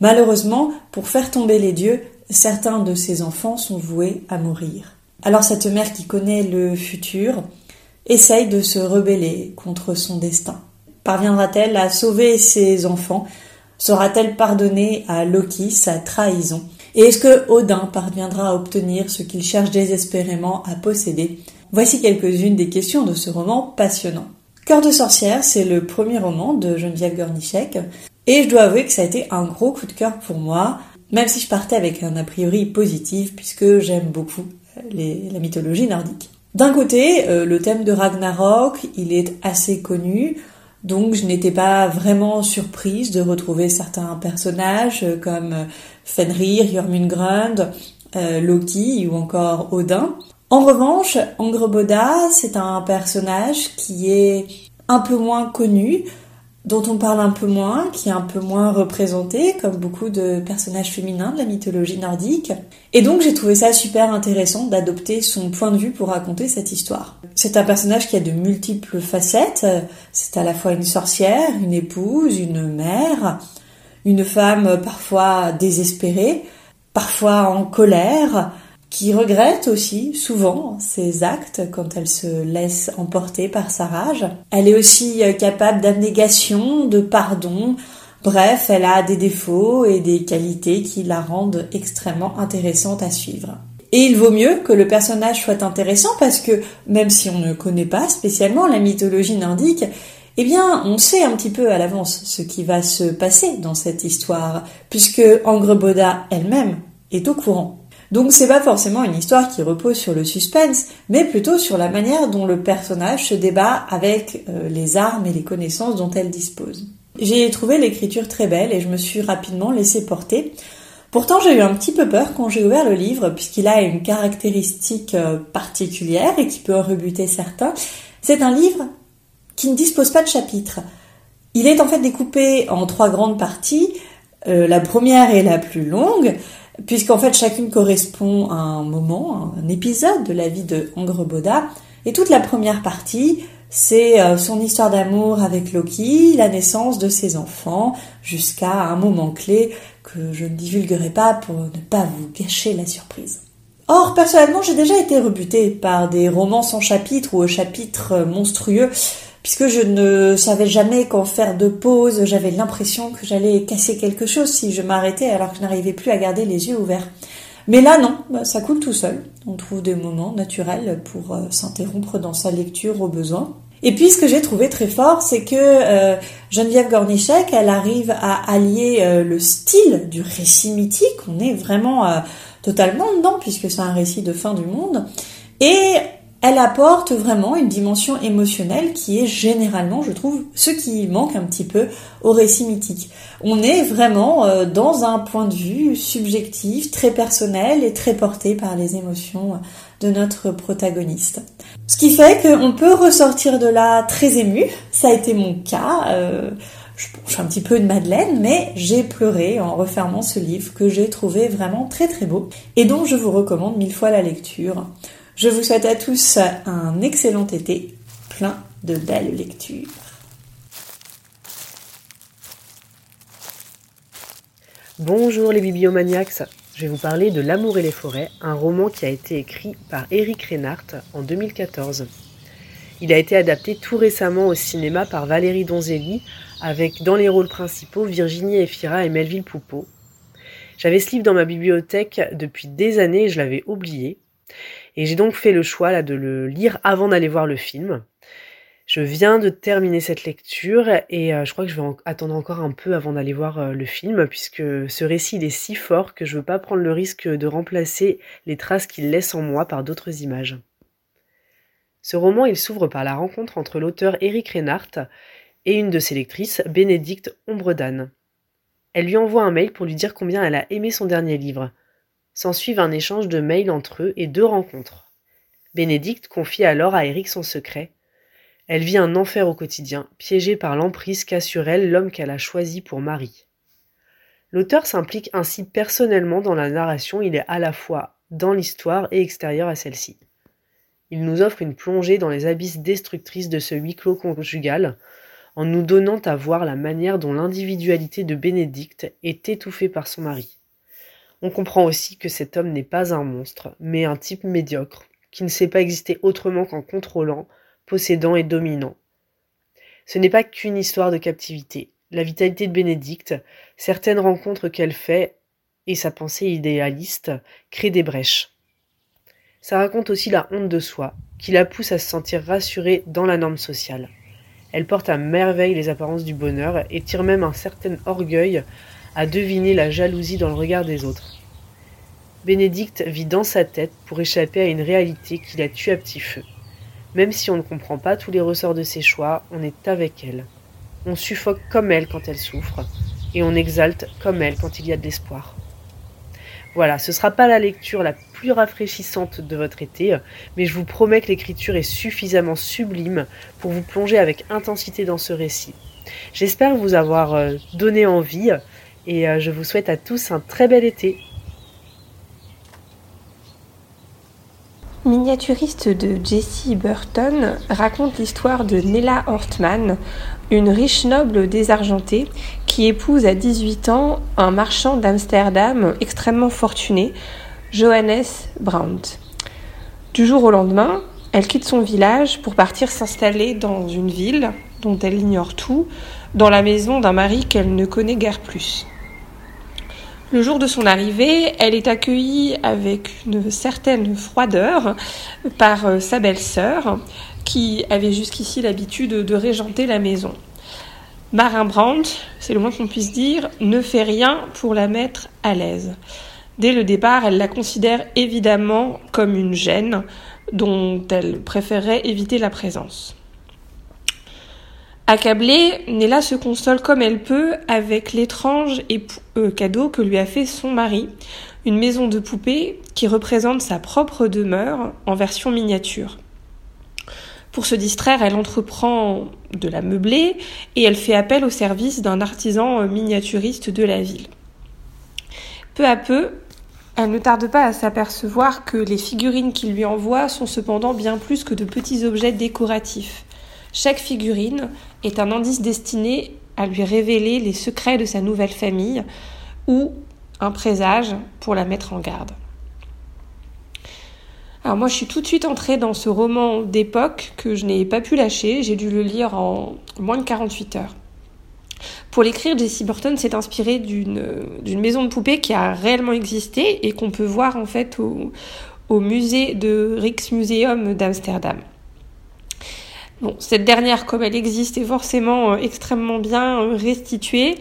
Malheureusement, pour faire tomber les dieux, certains de ses enfants sont voués à mourir. Alors cette mère qui connaît le futur essaye de se rebeller contre son destin. Parviendra-t-elle à sauver ses enfants? Saura-t-elle pardonner à Loki sa trahison? Et est-ce que Odin parviendra à obtenir ce qu'il cherche désespérément à posséder? Voici quelques-unes des questions de ce roman passionnant. Cœur de sorcière, c'est le premier roman de Geneviève Gornichek. Et je dois avouer que ça a été un gros coup de cœur pour moi, même si je partais avec un a priori positif, puisque j'aime beaucoup la mythologie nordique. D'un côté, euh, le thème de Ragnarok, il est assez connu, donc je n'étais pas vraiment surprise de retrouver certains personnages euh, comme euh, Fenrir, Jormungand, Loki ou encore Odin. En revanche, Angreboda, c'est un personnage qui est un peu moins connu, dont on parle un peu moins, qui est un peu moins représenté, comme beaucoup de personnages féminins de la mythologie nordique. Et donc j'ai trouvé ça super intéressant d'adopter son point de vue pour raconter cette histoire. C'est un personnage qui a de multiples facettes. C'est à la fois une sorcière, une épouse, une mère, une femme parfois désespérée, parfois en colère, qui regrette aussi souvent ses actes quand elle se laisse emporter par sa rage. Elle est aussi euh, capable d'abnégation, de pardon. Bref, elle a des défauts et des qualités qui la rendent extrêmement intéressante à suivre. Et il vaut mieux que le personnage soit intéressant parce que même si on ne connaît pas spécialement la mythologie nordique, eh bien, on sait un petit peu à l'avance ce qui va se passer dans cette histoire, puisque Angreboda elle-même est au courant. Donc c'est pas forcément une histoire qui repose sur le suspense, mais plutôt sur la manière dont le personnage se débat avec euh, les armes et les connaissances dont elle dispose. J'ai trouvé l'écriture très belle et je me suis rapidement laissée porter. Pourtant j'ai eu un petit peu peur quand j'ai ouvert le livre puisqu'il a une caractéristique euh, particulière et qui peut en rebuter certains. C'est un livre qui ne dispose pas de chapitres. Il est en fait découpé en trois grandes parties. Euh, la première est la plus longue, puisqu'en fait chacune correspond à un moment, un épisode de la vie de Angreboda. Et toute la première partie, c'est euh, son histoire d'amour avec Loki, la naissance de ses enfants, jusqu'à un moment clé que je ne divulguerai pas pour ne pas vous gâcher la surprise. Or, personnellement, j'ai déjà été rebutée par des romans sans chapitre ou au chapitre monstrueux puisque je ne savais jamais qu'en faire de pause, j'avais l'impression que j'allais casser quelque chose si je m'arrêtais alors que je n'arrivais plus à garder les yeux ouverts. Mais là non, bah, ça coule tout seul. On trouve des moments naturels pour euh, s'interrompre dans sa lecture au besoin. Et puis ce que j'ai trouvé très fort, c'est que euh, Geneviève Gornichek, elle arrive à allier euh, le style du récit mythique, on est vraiment totalement dedans puisque c'est un récit de fin du monde, et elle apporte vraiment une dimension émotionnelle qui est généralement, je trouve, ce qui manque un petit peu au récit mythique. On est vraiment euh, dans un point de vue subjectif, très personnel et très porté par les émotions de notre protagoniste. Ce qui fait qu'on peut ressortir de là très ému. Ça a été mon cas. Euh, je, suis un petit peu une madeleine, mais j'ai pleuré en refermant ce livre que j'ai trouvé vraiment très très beau et dont je vous recommande mille fois la lecture. Je vous souhaite à tous un excellent été, plein de belles lectures. Bonjour les bibliomaniacs, je vais vous parler de L'amour et les forêts, un roman qui a été écrit par Eric Reinhardt en 2014. Il a été adapté tout récemment au cinéma par Valérie Donzelli, avec dans les rôles principaux Virginie Efira et Melville Poupeau. J'avais ce livre dans ma bibliothèque depuis des années et je l'avais oublié. Et j'ai donc fait le choix là, de le lire avant d'aller voir le film. Je viens de terminer cette lecture et euh, je crois que je vais attendre encore un peu avant d'aller voir euh, le film puisque ce récit est si fort que je veux pas prendre le risque de remplacer les traces qu'il laisse en moi par d'autres images. Ce roman, il s'ouvre par la rencontre entre l'auteur Eric Reinhardt et une de ses lectrices, Bénédicte Ombredane. Elle lui envoie un mail pour lui dire combien elle a aimé son dernier livre. S'ensuivent un échange de mails entre eux et deux rencontres. Bénédicte confie alors à Eric son secret, elle vit un enfer au quotidien, piégée par l'emprise qu'a sur elle l'homme qu'elle a choisi pour mari. L'auteur s'implique ainsi personnellement dans la narration, il est à la fois dans l'histoire et extérieur à celle-ci. Il nous offre une plongée dans les abysses destructrices de ce huis clos conjugal, en nous donnant à voir la manière dont l'individualité de Bénédicte est étouffée par son mari. On comprend aussi que cet homme n'est pas un monstre, mais un type médiocre, qui ne sait pas exister autrement qu'en contrôlant, possédant et dominant. Ce n'est pas qu'une histoire de captivité. La vitalité de Bénédicte, certaines rencontres qu'elle fait et sa pensée idéaliste créent des brèches. Ça raconte aussi la honte de soi, qui la pousse à se sentir rassurée dans la norme sociale. Elle porte à merveille les apparences du bonheur et tire même un certain orgueil à deviner la jalousie dans le regard des autres. Bénédicte vit dans sa tête pour échapper à une réalité qui la tue à petit feu. Même si on ne comprend pas tous les ressorts de ses choix, on est avec elle. On suffoque comme elle quand elle souffre, et on exalte comme elle quand il y a de l'espoir. Voilà, ce ne sera pas la lecture la plus rafraîchissante de votre été, mais je vous promets que l'écriture est suffisamment sublime pour vous plonger avec intensité dans ce récit. J'espère vous avoir euh, donné envie et euh, je vous souhaite à tous un très bel été. Miniaturiste de Jessie Burton raconte l'histoire de Nella Hortman, une riche noble désargentée qui épouse à 18 ans un marchand d'Amsterdam extrêmement fortuné, Johannes Brandt. Du jour au lendemain, elle quitte son village pour partir s'installer dans une ville dont elle ignore tout, dans la maison d'un mari qu'elle ne connaît guère plus. Le jour de son arrivée, elle est accueillie avec une certaine froideur par euh, sa belle-sœur, qui avait jusqu'ici l'habitude de régenter la maison. Marin Brandt, c'est le moins qu'on puisse dire, ne fait rien pour la mettre à l'aise. Dès le départ, elle la considère évidemment comme une gêne dont elle préférerait éviter la présence. Accablée, Nella se console comme elle peut avec l'étrange euh, cadeau que lui a fait son mari, une maison de poupée qui représente sa propre demeure en version miniature. Pour se distraire, elle entreprend de la meubler et elle fait appel au service d'un artisan euh, miniaturiste de la ville. Peu à peu, elle ne tarde pas à s'apercevoir que les figurines qu'il lui envoie sont cependant bien plus que de petits objets décoratifs. Chaque figurine est un indice destiné à lui révéler les secrets de sa nouvelle famille ou un présage pour la mettre en garde. Alors moi je suis tout de suite entrée dans ce roman d'époque que je n'ai pas pu lâcher, j'ai dû le lire en moins de 48 heures. Pour l'écrire, Jessie Burton s'est inspirée d'une maison de poupées qui a réellement existé et qu'on peut voir en fait au, au musée de Rijksmuseum d'Amsterdam. Bon, cette dernière, comme elle existe, est forcément euh, extrêmement bien euh, restituée.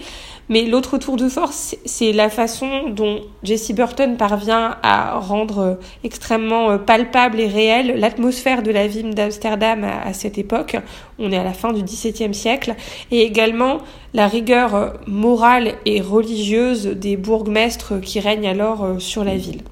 Mais l'autre tour de force, c'est la façon dont Jessie Burton parvient à rendre euh, extrêmement palpable et réelle l'atmosphère de la ville d'Amsterdam à, cette époque. On est à la fin du XVIIe siècle. Et également la rigueur morale et religieuse des bourgmestres qui règnent alors sur la ville.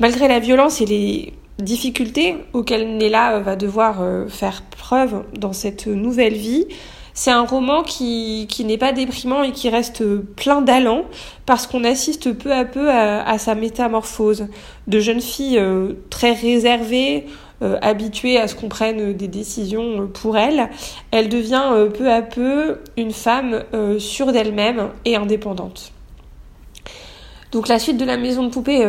Malgré la violence et les difficultés auxquelles Nella va devoir euh, faire preuve dans cette nouvelle vie. C'est un roman qui, qui n'est pas déprimant et qui reste plein d'allant parce qu'on assiste peu à peu à, sa métamorphose. De jeune fille euh, très réservée, euh, habituée à ce qu'on prenne des décisions pour elle, elle devient peu à peu une femme sûre d'elle-même et indépendante. Donc la suite de la maison de poupée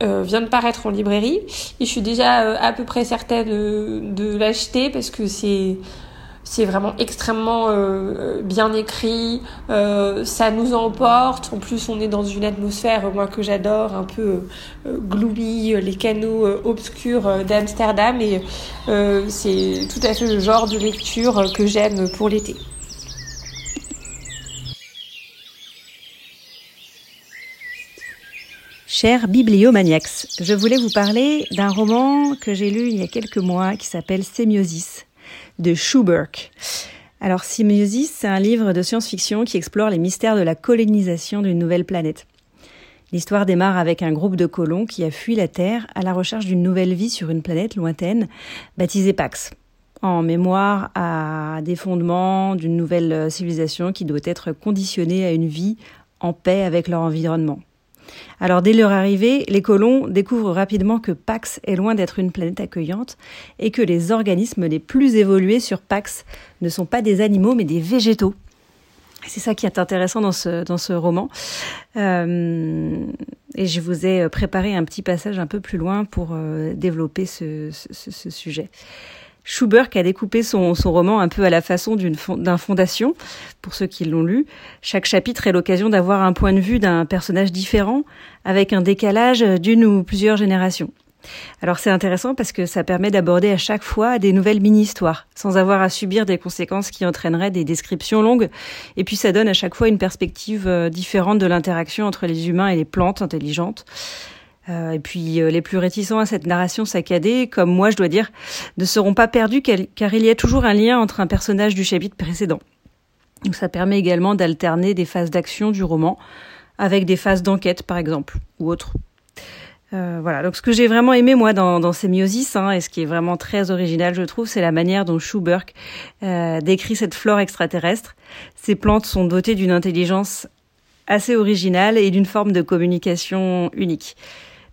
vient de paraître en librairie. Et je suis déjà à peu près certaine de l'acheter parce que c'est vraiment extrêmement euh, bien écrit, euh, ça nous emporte. En plus, on est dans une atmosphère, moi que j'adore, un peu euh, gloomy, les canaux obscurs d'Amsterdam, et c'est tout à fait le genre de lecture que j'aime pour l'été. Chers bibliomaniacs, je voulais vous parler d'un roman que j'ai lu il y a quelques mois qui s'appelle Sémiosis de Schuberg. Alors, Symbiosis, c'est un livre de science-fiction qui explore les mystères de la colonisation d'une nouvelle planète. L'histoire démarre avec un groupe de colons qui a fui la Terre à la recherche d'une nouvelle vie sur une planète lointaine, baptisée Pax, en mémoire à des fondements d'une nouvelle civilisation qui doit être conditionnée à une vie en paix avec leur environnement. Alors dès leur arrivée, les colons découvrent rapidement que Pax est loin d'être une planète accueillante et que les organismes les plus évolués sur Pax ne sont pas des animaux mais des végétaux. C'est ça qui est intéressant dans ce, roman. Euh, et je vous ai préparé un petit passage un peu plus loin pour euh, développer ce sujet. Schubert a découpé son, roman un peu à la façon d'un fondation, pour ceux qui l'ont lu. Chaque chapitre est l'occasion d'avoir un point de vue d'un personnage différent, avec un décalage d'une ou plusieurs générations. Alors c'est intéressant parce que ça permet d'aborder à chaque fois des nouvelles mini-histoires, sans avoir à subir des conséquences qui entraîneraient des descriptions longues, et puis ça donne à chaque fois une perspective euh, différente de l'interaction entre les humains et les plantes intelligentes. Euh, et puis euh, les plus réticents à cette narration saccadée, comme moi je dois dire, ne seront pas perdus car il y a toujours un lien entre un personnage du chapitre précédent. Donc ça permet également d'alterner des phases d'action du roman avec des phases d'enquête par exemple ou autres. Euh, voilà. Donc ce que j'ai vraiment aimé moi dans, dans Sémiosis hein, et ce qui est vraiment très original je trouve, c'est la manière dont Schubert euh, décrit cette flore extraterrestre. Ces plantes sont dotées d'une intelligence assez originale et d'une forme de communication unique.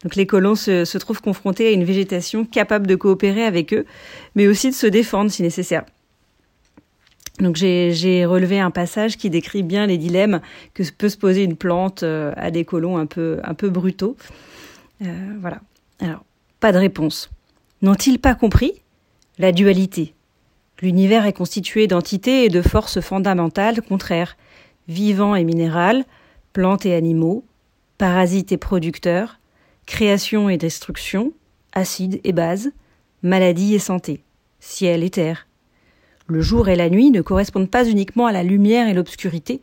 Donc les colons se, trouvent confrontés à une végétation capable de coopérer avec eux, mais aussi de se défendre si nécessaire. Donc j'ai relevé un passage qui décrit bien les dilemmes que peut se poser une plante euh, à des colons un peu, brutaux. Euh, voilà. Alors, pas de réponse. N'ont-ils pas compris La dualité? L'univers est constitué d'entités et de forces fondamentales contraires, vivants et minéral, plantes et animaux, parasites et producteurs, création et destruction, acide et base, maladie et santé, ciel et terre. Le jour et la nuit ne correspondent pas uniquement à la lumière et l'obscurité.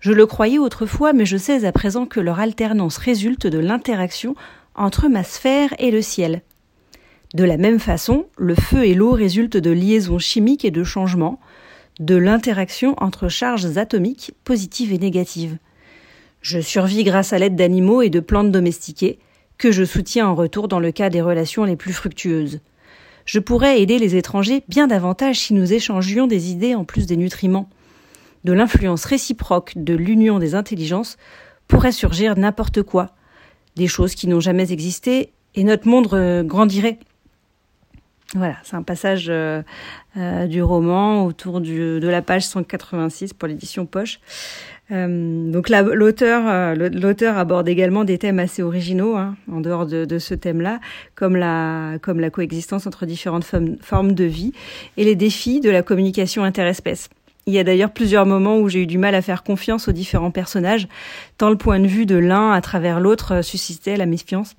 Je le croyais autrefois, mais je sais à présent que leur alternance résulte de l'interaction entre ma sphère et le ciel. De la même façon, le feu et l'eau résultent de liaisons chimiques et de changements, de l'interaction entre charges atomiques positives et négatives. Je survis grâce à l'aide d'animaux et de plantes domestiquées, que je soutiens en retour dans le cas des relations les plus fructueuses. Je pourrais aider les étrangers bien davantage si nous échangions des idées en plus des nutriments. De l'influence réciproque de l'union des intelligences pourrait surgir n'importe quoi, des choses qui n'ont jamais existé, et notre monde euh, grandirait. Voilà, c'est un passage euh, euh, du roman autour de la page 186 pour l'édition Poche. Euh, donc l'auteur aborde également des thèmes assez originaux hein, en dehors de, ce thème-là, comme la comme la coexistence entre différentes formes de vie et les défis de la communication interespèce. Il y a d'ailleurs plusieurs moments où j'ai eu du mal à faire confiance aux différents personnages, tant le point de vue de l'un à travers l'autre suscitait la méfiance.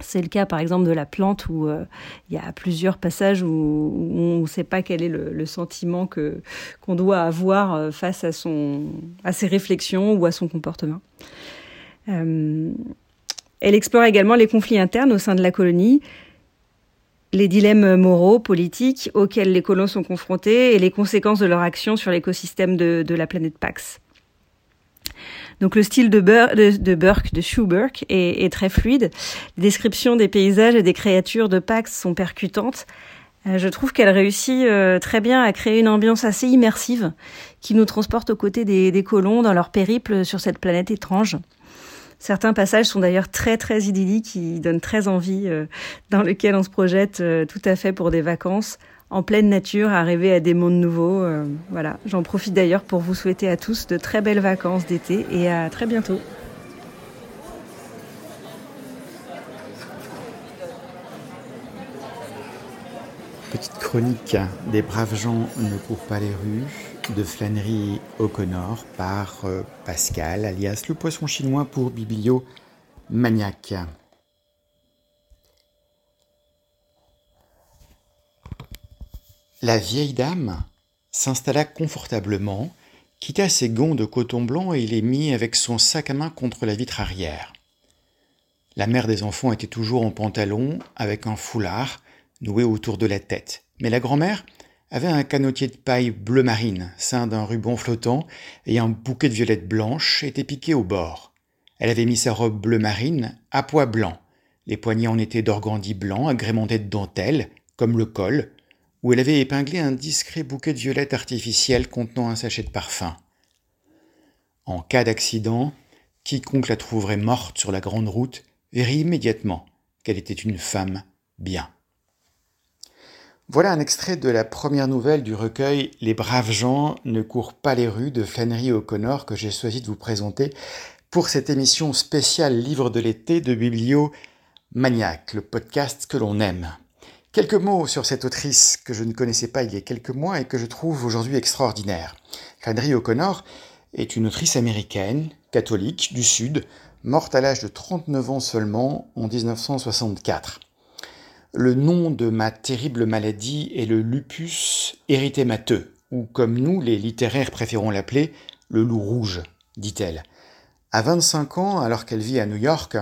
C'est le cas par exemple de la plante où euh, il y a plusieurs passages où, on ne sait pas quel est le, sentiment qu'on doit avoir euh, face à son à ses réflexions ou à son comportement. Euh, elle explore également les conflits internes au sein de la colonie, les dilemmes moraux, politiques auxquels les colons sont confrontés et les conséquences de leur action sur l'écosystème de la planète Pax. Donc le style de, de, Burke, de Schubert, est, très fluide. Les descriptions des paysages et des créatures de Pax sont percutantes. Euh, je trouve qu'elle réussit euh, très bien à créer une ambiance assez immersive qui nous transporte aux côtés des, des colons dans leur périple sur cette planète étrange. Certains passages sont d'ailleurs très très idylliques, qui donnent très envie, euh, dans lesquels on se projette tout à fait pour des vacances en pleine nature, à rêver à des mondes nouveaux. Euh, voilà, j'en profite d'ailleurs pour vous souhaiter à tous de très belles vacances d'été et à très bientôt. Petite chronique des braves gens ne courent pas les rues de Flannery O'Connor par euh, Pascal, alias le poisson chinois pour Biblio Maniac. La vieille dame s'installa confortablement, quitta ses gants de coton blanc et les mit avec son sac à main contre la vitre arrière. La mère des enfants était toujours en pantalon, avec un foulard noué autour de la tête. Mais la grand-mère avait un canotier de paille bleu marine, ceint d'un ruban flottant, et un bouquet de violettes blanches était piqué au bord. Elle avait mis sa robe bleu marine à pois blanc. Les poignets en étaient d'organdis blanc, agrémentés de dentelle, comme le col, où elle avait épinglé un discret bouquet de violettes artificielles contenant un sachet de parfum. En cas d'accident, quiconque la trouverait morte sur la grande route verrit immédiatement qu'elle était une femme bien. Voilà un extrait de la première nouvelle du recueil Les braves gens ne courent pas les rues de Flannery O'Connor que j'ai choisi de vous présenter pour cette émission spéciale Livre de l'été de Biblio Maniac, le podcast que l'on aime. Quelques mots sur cette autrice que je ne connaissais pas il y a quelques mois et que je trouve aujourd'hui extraordinaire. Flannery O'Connor est une autrice américaine, catholique, du Sud, morte à l'âge de 39 ans seulement en 1964. Le nom de ma terrible maladie est le lupus érythémateux, ou comme nous, les littéraires préférons l'appeler, le loup rouge, dit-elle. À 25 ans, alors qu'elle vit à New York,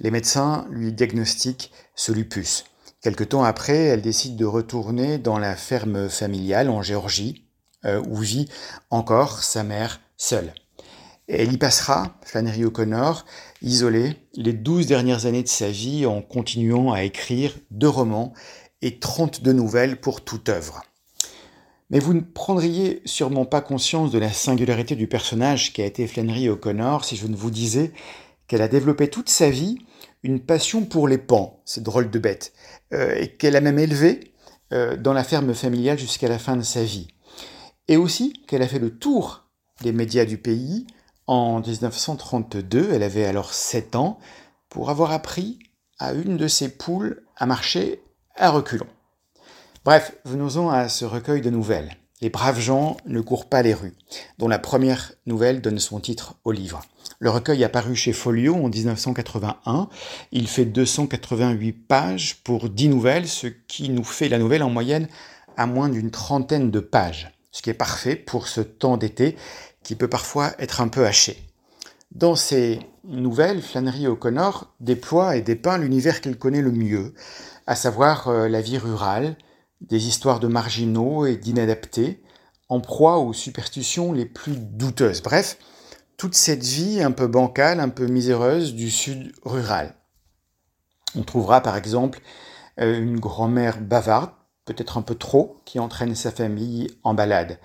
les médecins lui diagnostiquent ce lupus. Quelque temps après, elle décide de retourner dans la ferme familiale en Géorgie, euh, où vit encore sa mère seule. Elle y passera, Flannery O'Connor, isolée, les douze dernières années de sa vie en continuant à écrire deux romans et trente-deux nouvelles pour toute œuvre. Mais vous ne prendriez sûrement pas conscience de la singularité du personnage qui a été Flannery O'Connor si je ne vous disais qu'elle a développé toute sa vie une passion pour les pans, c'est drôle de bête, euh, et qu'elle a même élevé euh, dans la ferme familiale jusqu'à la fin de sa vie. Et aussi qu'elle a fait le tour des médias du pays en 1932, elle avait alors 7 ans, pour avoir appris à une de ses poules à marcher à reculons. Bref, venons-en à ce recueil de nouvelles. Les braves gens ne courent pas les rues, dont la première nouvelle donne son titre au livre. Le recueil a paru chez Folio en 1981. Il fait 288 pages pour 10 nouvelles, ce qui nous fait la nouvelle en moyenne à moins d'une trentaine de pages, ce qui est parfait pour ce temps d'été qui peut parfois être un peu haché. Dans ses nouvelles, Flannery O'Connor déploie et dépeint l'univers qu'il connaît le mieux, à savoir euh, la vie rurale, des histoires de marginaux et d'inadaptés, en proie aux superstitions les plus douteuses. Bref, toute cette vie un peu bancale, un peu miséreuse du sud rural. On trouvera par exemple euh, une grand-mère bavarde, peut-être un peu trop, qui entraîne sa famille en balade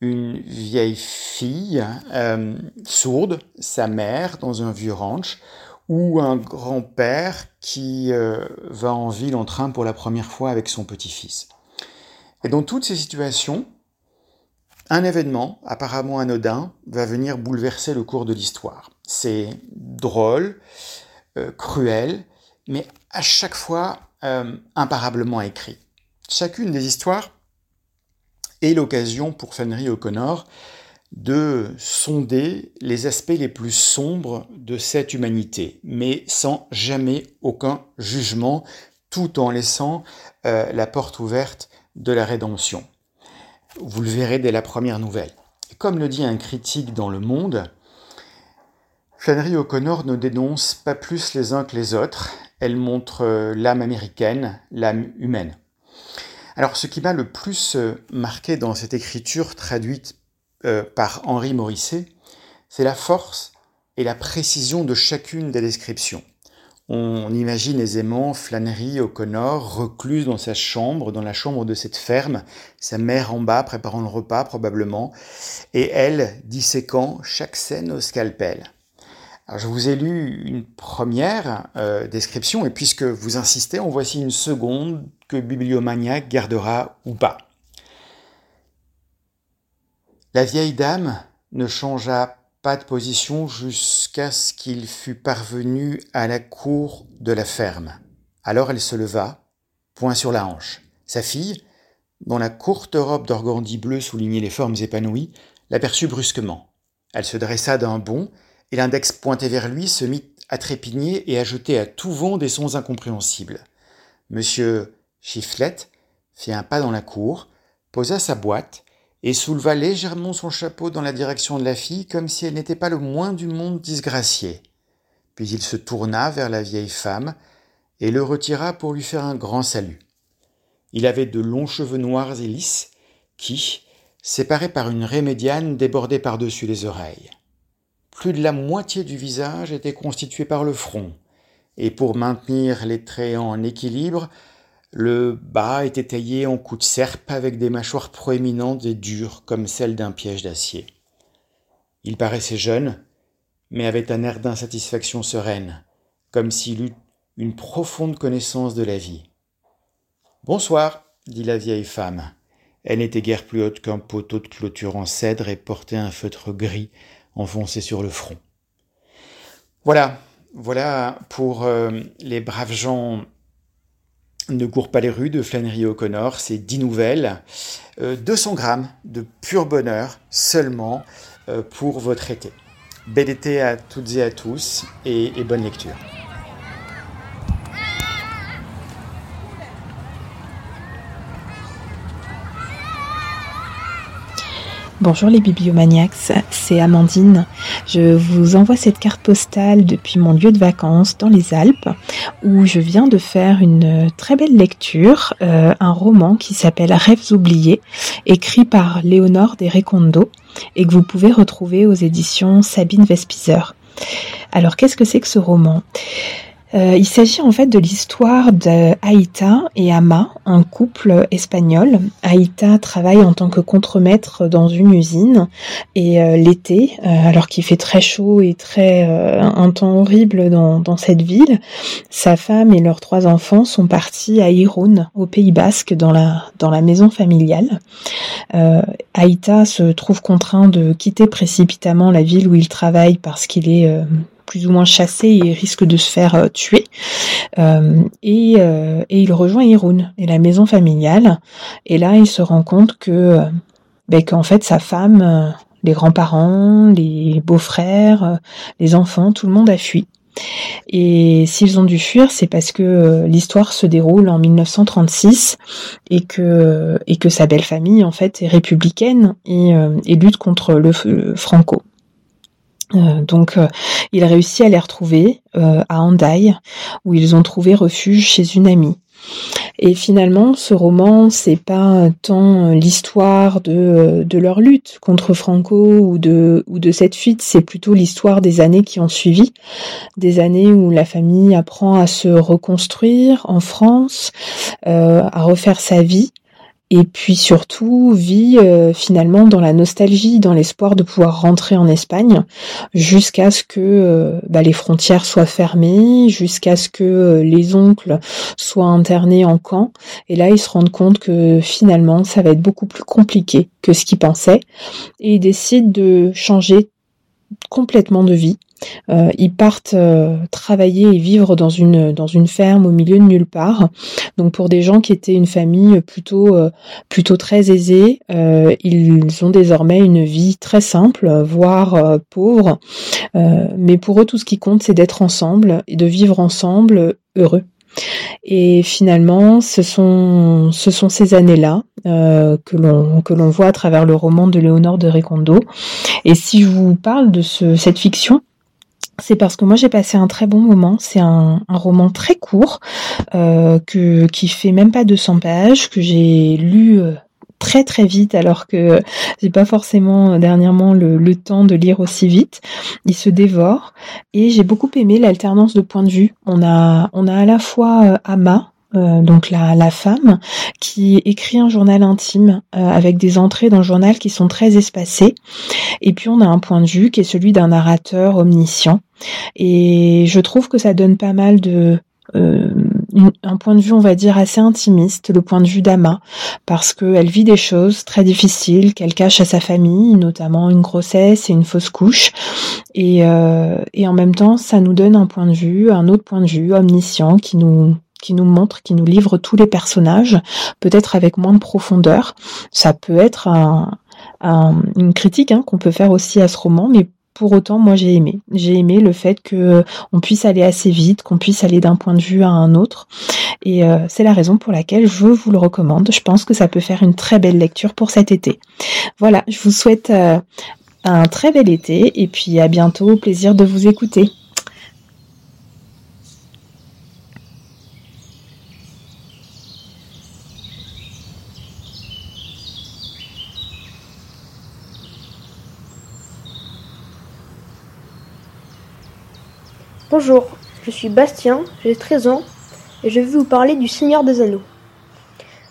une vieille fille euh, sourde, sa mère dans un vieux ranch, ou un grand-père qui euh, va en ville en train pour la première fois avec son petit-fils. Et dans toutes ces situations, un événement apparemment anodin va venir bouleverser le cours de l'histoire. C'est drôle, euh, cruel, mais à chaque fois imparablement écrit. Chacune des histoires et l'occasion pour Flannery O'Connor de sonder les aspects les plus sombres de cette humanité, mais sans jamais aucun jugement, tout en laissant euh, la porte ouverte de la rédemption. Vous le verrez dès la première nouvelle. Comme le dit un critique dans Le Monde, Flannery O'Connor ne dénonce pas plus les uns que les autres, elle montre euh, l'âme américaine, l'âme humaine. Alors ce qui m'a le plus euh, marqué dans cette écriture traduite euh, par Henri Morisset, c'est la force et la précision de chacune des descriptions. On imagine aisément Flannery O'Connor recluse dans sa chambre, dans la chambre de cette ferme, sa mère en bas préparant le repas probablement, et elle disséquant chaque scène au scalpel. Alors, je vous ai lu une première euh, description, et puisque vous insistez, en voici une seconde que Bibliomaniac gardera ou pas. La vieille dame ne changea pas de position jusqu'à ce qu'il fût parvenu à la cour de la ferme. Alors elle se leva, point sur la hanche. Sa fille, dont la courte robe d'organdi bleu soulignait les formes épanouies, l'aperçut brusquement. Elle se dressa d'un bond, et l'index pointé vers lui se mit à trépigner et à jeter à tout vent des sons incompréhensibles. Monsieur Chifflette fit un pas dans la cour, posa sa boîte, et souleva légèrement son chapeau dans la direction de la fille comme si elle n'était pas le moins du monde disgraciée. Puis il se tourna vers la vieille femme et le retira pour lui faire un grand salut. Il avait de longs cheveux noirs et lisses qui, séparés par une raie médiane, débordaient par-dessus les oreilles. Plus de la moitié du visage était constitué par le front, et pour maintenir les traits en équilibre, le bas était taillé en cou de serpe avec des mâchoires proéminentes et dures comme celles d'un piège d'acier. Il paraissait jeune, mais avait un air d'insatisfaction sereine, comme s'il eût une profonde connaissance de la vie. Bonsoir, dit la vieille femme. Elle n'était guère plus haute qu'un poteau de clôture en cèdre et portait un feutre gris enfoncé sur le front. Voilà, voilà pour euh, les braves gens ne court pas les rues de Flannery O'Connor, c'est 10 nouvelles, 200 euh, grammes de pur bonheur seulement euh, pour votre été. Bel été à toutes et à tous et bonne lecture. Bonjour les bibliomaniacs, c'est Amandine. Je vous envoie cette carte postale depuis mon lieu de vacances dans les Alpes où je viens de faire une très belle lecture, euh, un roman qui s'appelle Rêves oubliés, écrit par Léonore Desrecondo et que vous pouvez retrouver aux éditions Sabine Vespizer. Alors qu'est-ce que c'est que ce roman? Euh, il s'agit en fait de l'histoire d'Aïta et Ama, un couple espagnol. Aïta travaille en tant que contremaître dans une usine et euh, l'été, euh, alors qu'il fait très chaud et très un temps horrible dans, cette ville, sa femme et leurs trois enfants sont partis à Irun, au Pays Basque, dans la dans la maison familiale. Aïta se trouve contraint de quitter précipitamment la ville où il travaille parce qu'il est plus ou moins chassé et risque de se faire euh, tuer. Euh, et, euh, et, il rejoint Irun et la maison familiale. Et là, il se rend compte que ben, qu'en fait sa femme, les grands-parents, les beaux-frères, les enfants, tout le monde a fui. Et s'ils ont dû fuir, c'est parce que l'histoire se déroule en 1936 et que et que sa belle famille en fait est républicaine et, et lutte contre le Franco. Euh, donc, euh, il réussit à les retrouver euh, à Hendaye, où ils ont trouvé refuge chez une amie. Et finalement, ce roman, c'est pas tant l'histoire de, de leur lutte contre Franco ou de, ou de cette fuite, c'est plutôt l'histoire des années qui ont suivi, des années où la famille apprend à se reconstruire en France, à refaire sa vie, et puis surtout vit euh, finalement dans la nostalgie, dans l'espoir de pouvoir rentrer en Espagne, jusqu'à ce que euh, bah, les frontières soient fermées, jusqu'à ce que euh, les oncles soient internés en camp. Et là, ils se rendent compte que finalement, ça va être beaucoup plus compliqué que ce qu'ils pensaient, et ils décident de changer complètement de vie euh, ils partent euh, travailler et vivre dans une dans une ferme au milieu de nulle part. Donc pour des gens qui étaient une famille plutôt euh, plutôt très aisée, ils ont désormais une vie très simple, voire pauvre. mais pour eux, tout ce qui compte, c'est d'être ensemble et de vivre ensemble heureux. Et finalement, ce sont, ce sont ces années-là euh, que l'on que l'on voit à travers le roman de Léonore de Recondo. Et si je vous parle de ce, cette fiction, c'est parce que moi j'ai passé un très bon moment. C'est un, roman très court euh, que qui fait même pas 200 pages que j'ai lu euh, très très vite alors que j'ai pas forcément euh, dernièrement le, le, temps de lire aussi vite. Il se dévore et j'ai beaucoup aimé l'alternance de points de vue. On a on a à la fois Ama euh, donc la, femme, qui écrit un journal intime euh, avec des entrées dans le journal qui sont très espacées. Et puis on a un point de vue qui est celui d'un narrateur omniscient. Et je trouve que ça donne pas mal de euh, un point de vue, on va dire, assez intimiste, le point de vue d'Ama, parce qu'elle vit des choses très difficiles qu'elle cache à sa famille, notamment une grossesse et une fausse couche. Et en même temps, ça nous donne un point de vue, un autre point de vue omniscient qui nous qui nous montre, qui nous livre tous les personnages, peut-être avec moins de profondeur. Ça peut être une critique hein, qu'on peut faire aussi à ce roman, mais pour autant, moi j'ai aimé. J'ai aimé le fait que on puisse aller assez vite, qu'on puisse aller d'un point de vue à un autre. Et euh, c'est la raison pour laquelle je vous le recommande. Je pense que ça peut faire une très belle lecture pour cet été. Voilà, je vous souhaite euh, un très bel été et puis à bientôt. Plaisir de vous écouter. Bonjour, je suis Bastien, j'ai 13 ans et je vais vous parler du Seigneur des Anneaux.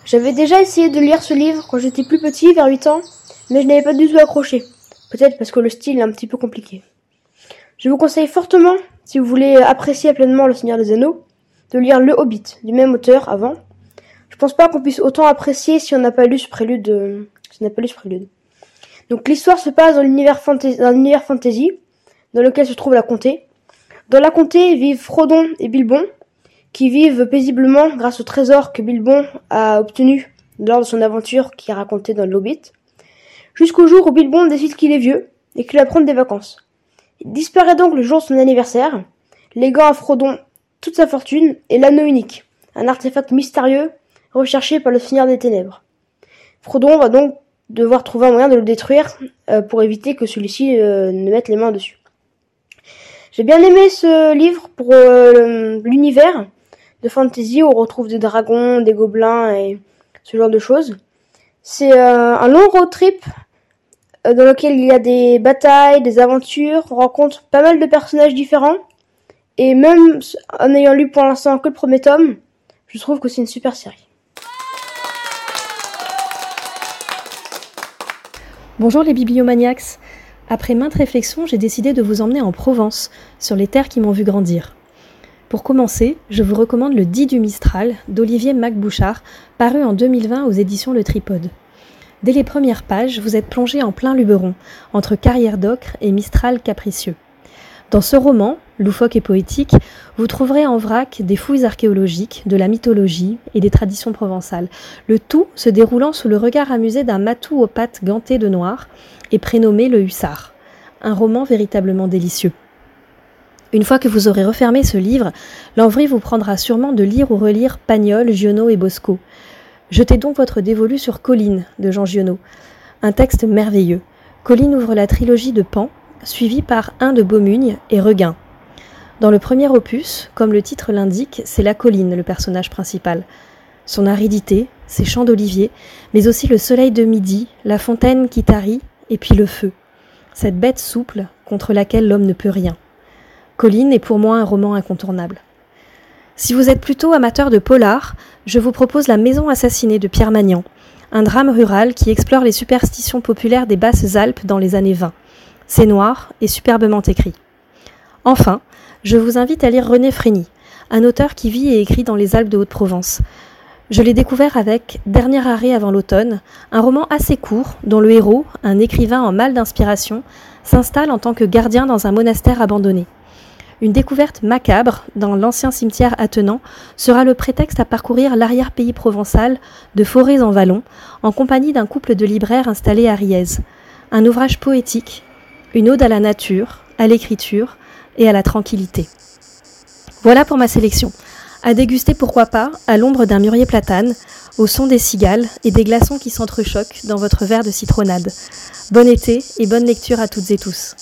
J'avais déjà essayé de lire ce livre quand j'étais plus petit, vers 8 ans, mais je n'avais pas du tout accroché. Peut-être parce que le style est un petit peu compliqué. Je vous conseille fortement, si vous voulez apprécier pleinement le Seigneur des Anneaux, de lire Le Hobbit, du même auteur avant. Je pense pas qu'on puisse autant apprécier si on n'a pas lu ce prélude, euh, si pas lu prélude. Donc l'histoire se passe dans l'univers fantasy, dans lequel se trouve la comté, dans la comté vivent Frodon et Bilbon, qui vivent paisiblement grâce au trésor que Bilbon a obtenu lors de son aventure qui est racontée dans l'Hobbit, jusqu'au jour où Bilbon décide qu'il est vieux et qu'il va prendre des vacances. Il disparaît donc le jour de son anniversaire, léguant à Frodon toute sa fortune et l'anneau unique, un artefact mystérieux recherché par le Seigneur des Ténèbres. Frodon va donc devoir trouver un moyen de le détruire euh, pour éviter que celui-ci euh, ne mette les mains dessus. J'ai bien aimé ce livre pour euh, l'univers de fantasy où on retrouve des dragons, des gobelins et ce genre de choses. C'est euh, un long road trip euh, dans lequel il y a des batailles, des aventures, on rencontre pas mal de personnages différents. Et même en ayant lu pour l'instant que le premier tome, je trouve que c'est une super série. Bonjour les bibliomaniacs. Après maintes réflexions, j'ai décidé de vous emmener en Provence, sur les terres qui m'ont vu grandir. Pour commencer, je vous recommande Le Dit du Mistral d'Olivier Macbouchard, paru en 2020 aux éditions Le Tripode. Dès les premières pages, vous êtes plongé en plein Luberon, entre carrière d'ocre et Mistral capricieux. Dans ce roman, loufoque et poétique, vous trouverez en vrac des fouilles archéologiques, de la mythologie et des traditions provençales, le tout se déroulant sous le regard amusé d'un matou aux pattes gantées de noir, et prénommé Le Hussard. Un roman véritablement délicieux. Une fois que vous aurez refermé ce livre, l'envie vous prendra sûrement de lire ou relire Pagnol, Giono et Bosco. Jetez donc votre dévolu sur Colline de Jean Giono. Un texte merveilleux. Colline ouvre la trilogie de Pan, suivie par un de Beaumugne et Regain. Dans le premier opus, comme le titre l'indique, c'est la colline le personnage principal. Son aridité, ses champs d'olivier, mais aussi le soleil de midi, la fontaine qui tarit et puis le feu, cette bête souple contre laquelle l'homme ne peut rien. Colline est pour moi un roman incontournable. Si vous êtes plutôt amateur de polar, je vous propose La Maison assassinée de Pierre Magnan, un drame rural qui explore les superstitions populaires des Basses Alpes dans les années 20. C'est noir et superbement écrit. Enfin, je vous invite à lire René Frény, un auteur qui vit et écrit dans les Alpes de Haute-Provence. Je l'ai découvert avec Dernier arrêt avant l'automne, un roman assez court dont le héros, un écrivain en mal d'inspiration, s'installe en tant que gardien dans un monastère abandonné. Une découverte macabre dans l'ancien cimetière attenant sera le prétexte à parcourir l'arrière-pays provençal de forêts en vallon en compagnie d'un couple de libraires installés à Riez. Un ouvrage poétique, une ode à la nature, à l'écriture et à la tranquillité. Voilà pour ma sélection. À déguster pourquoi pas, à l'ombre d'un mûrier platane, au son des cigales et des glaçons qui s'entrechoquent dans votre verre de citronnade. Bon été et bonne lecture à toutes et tous.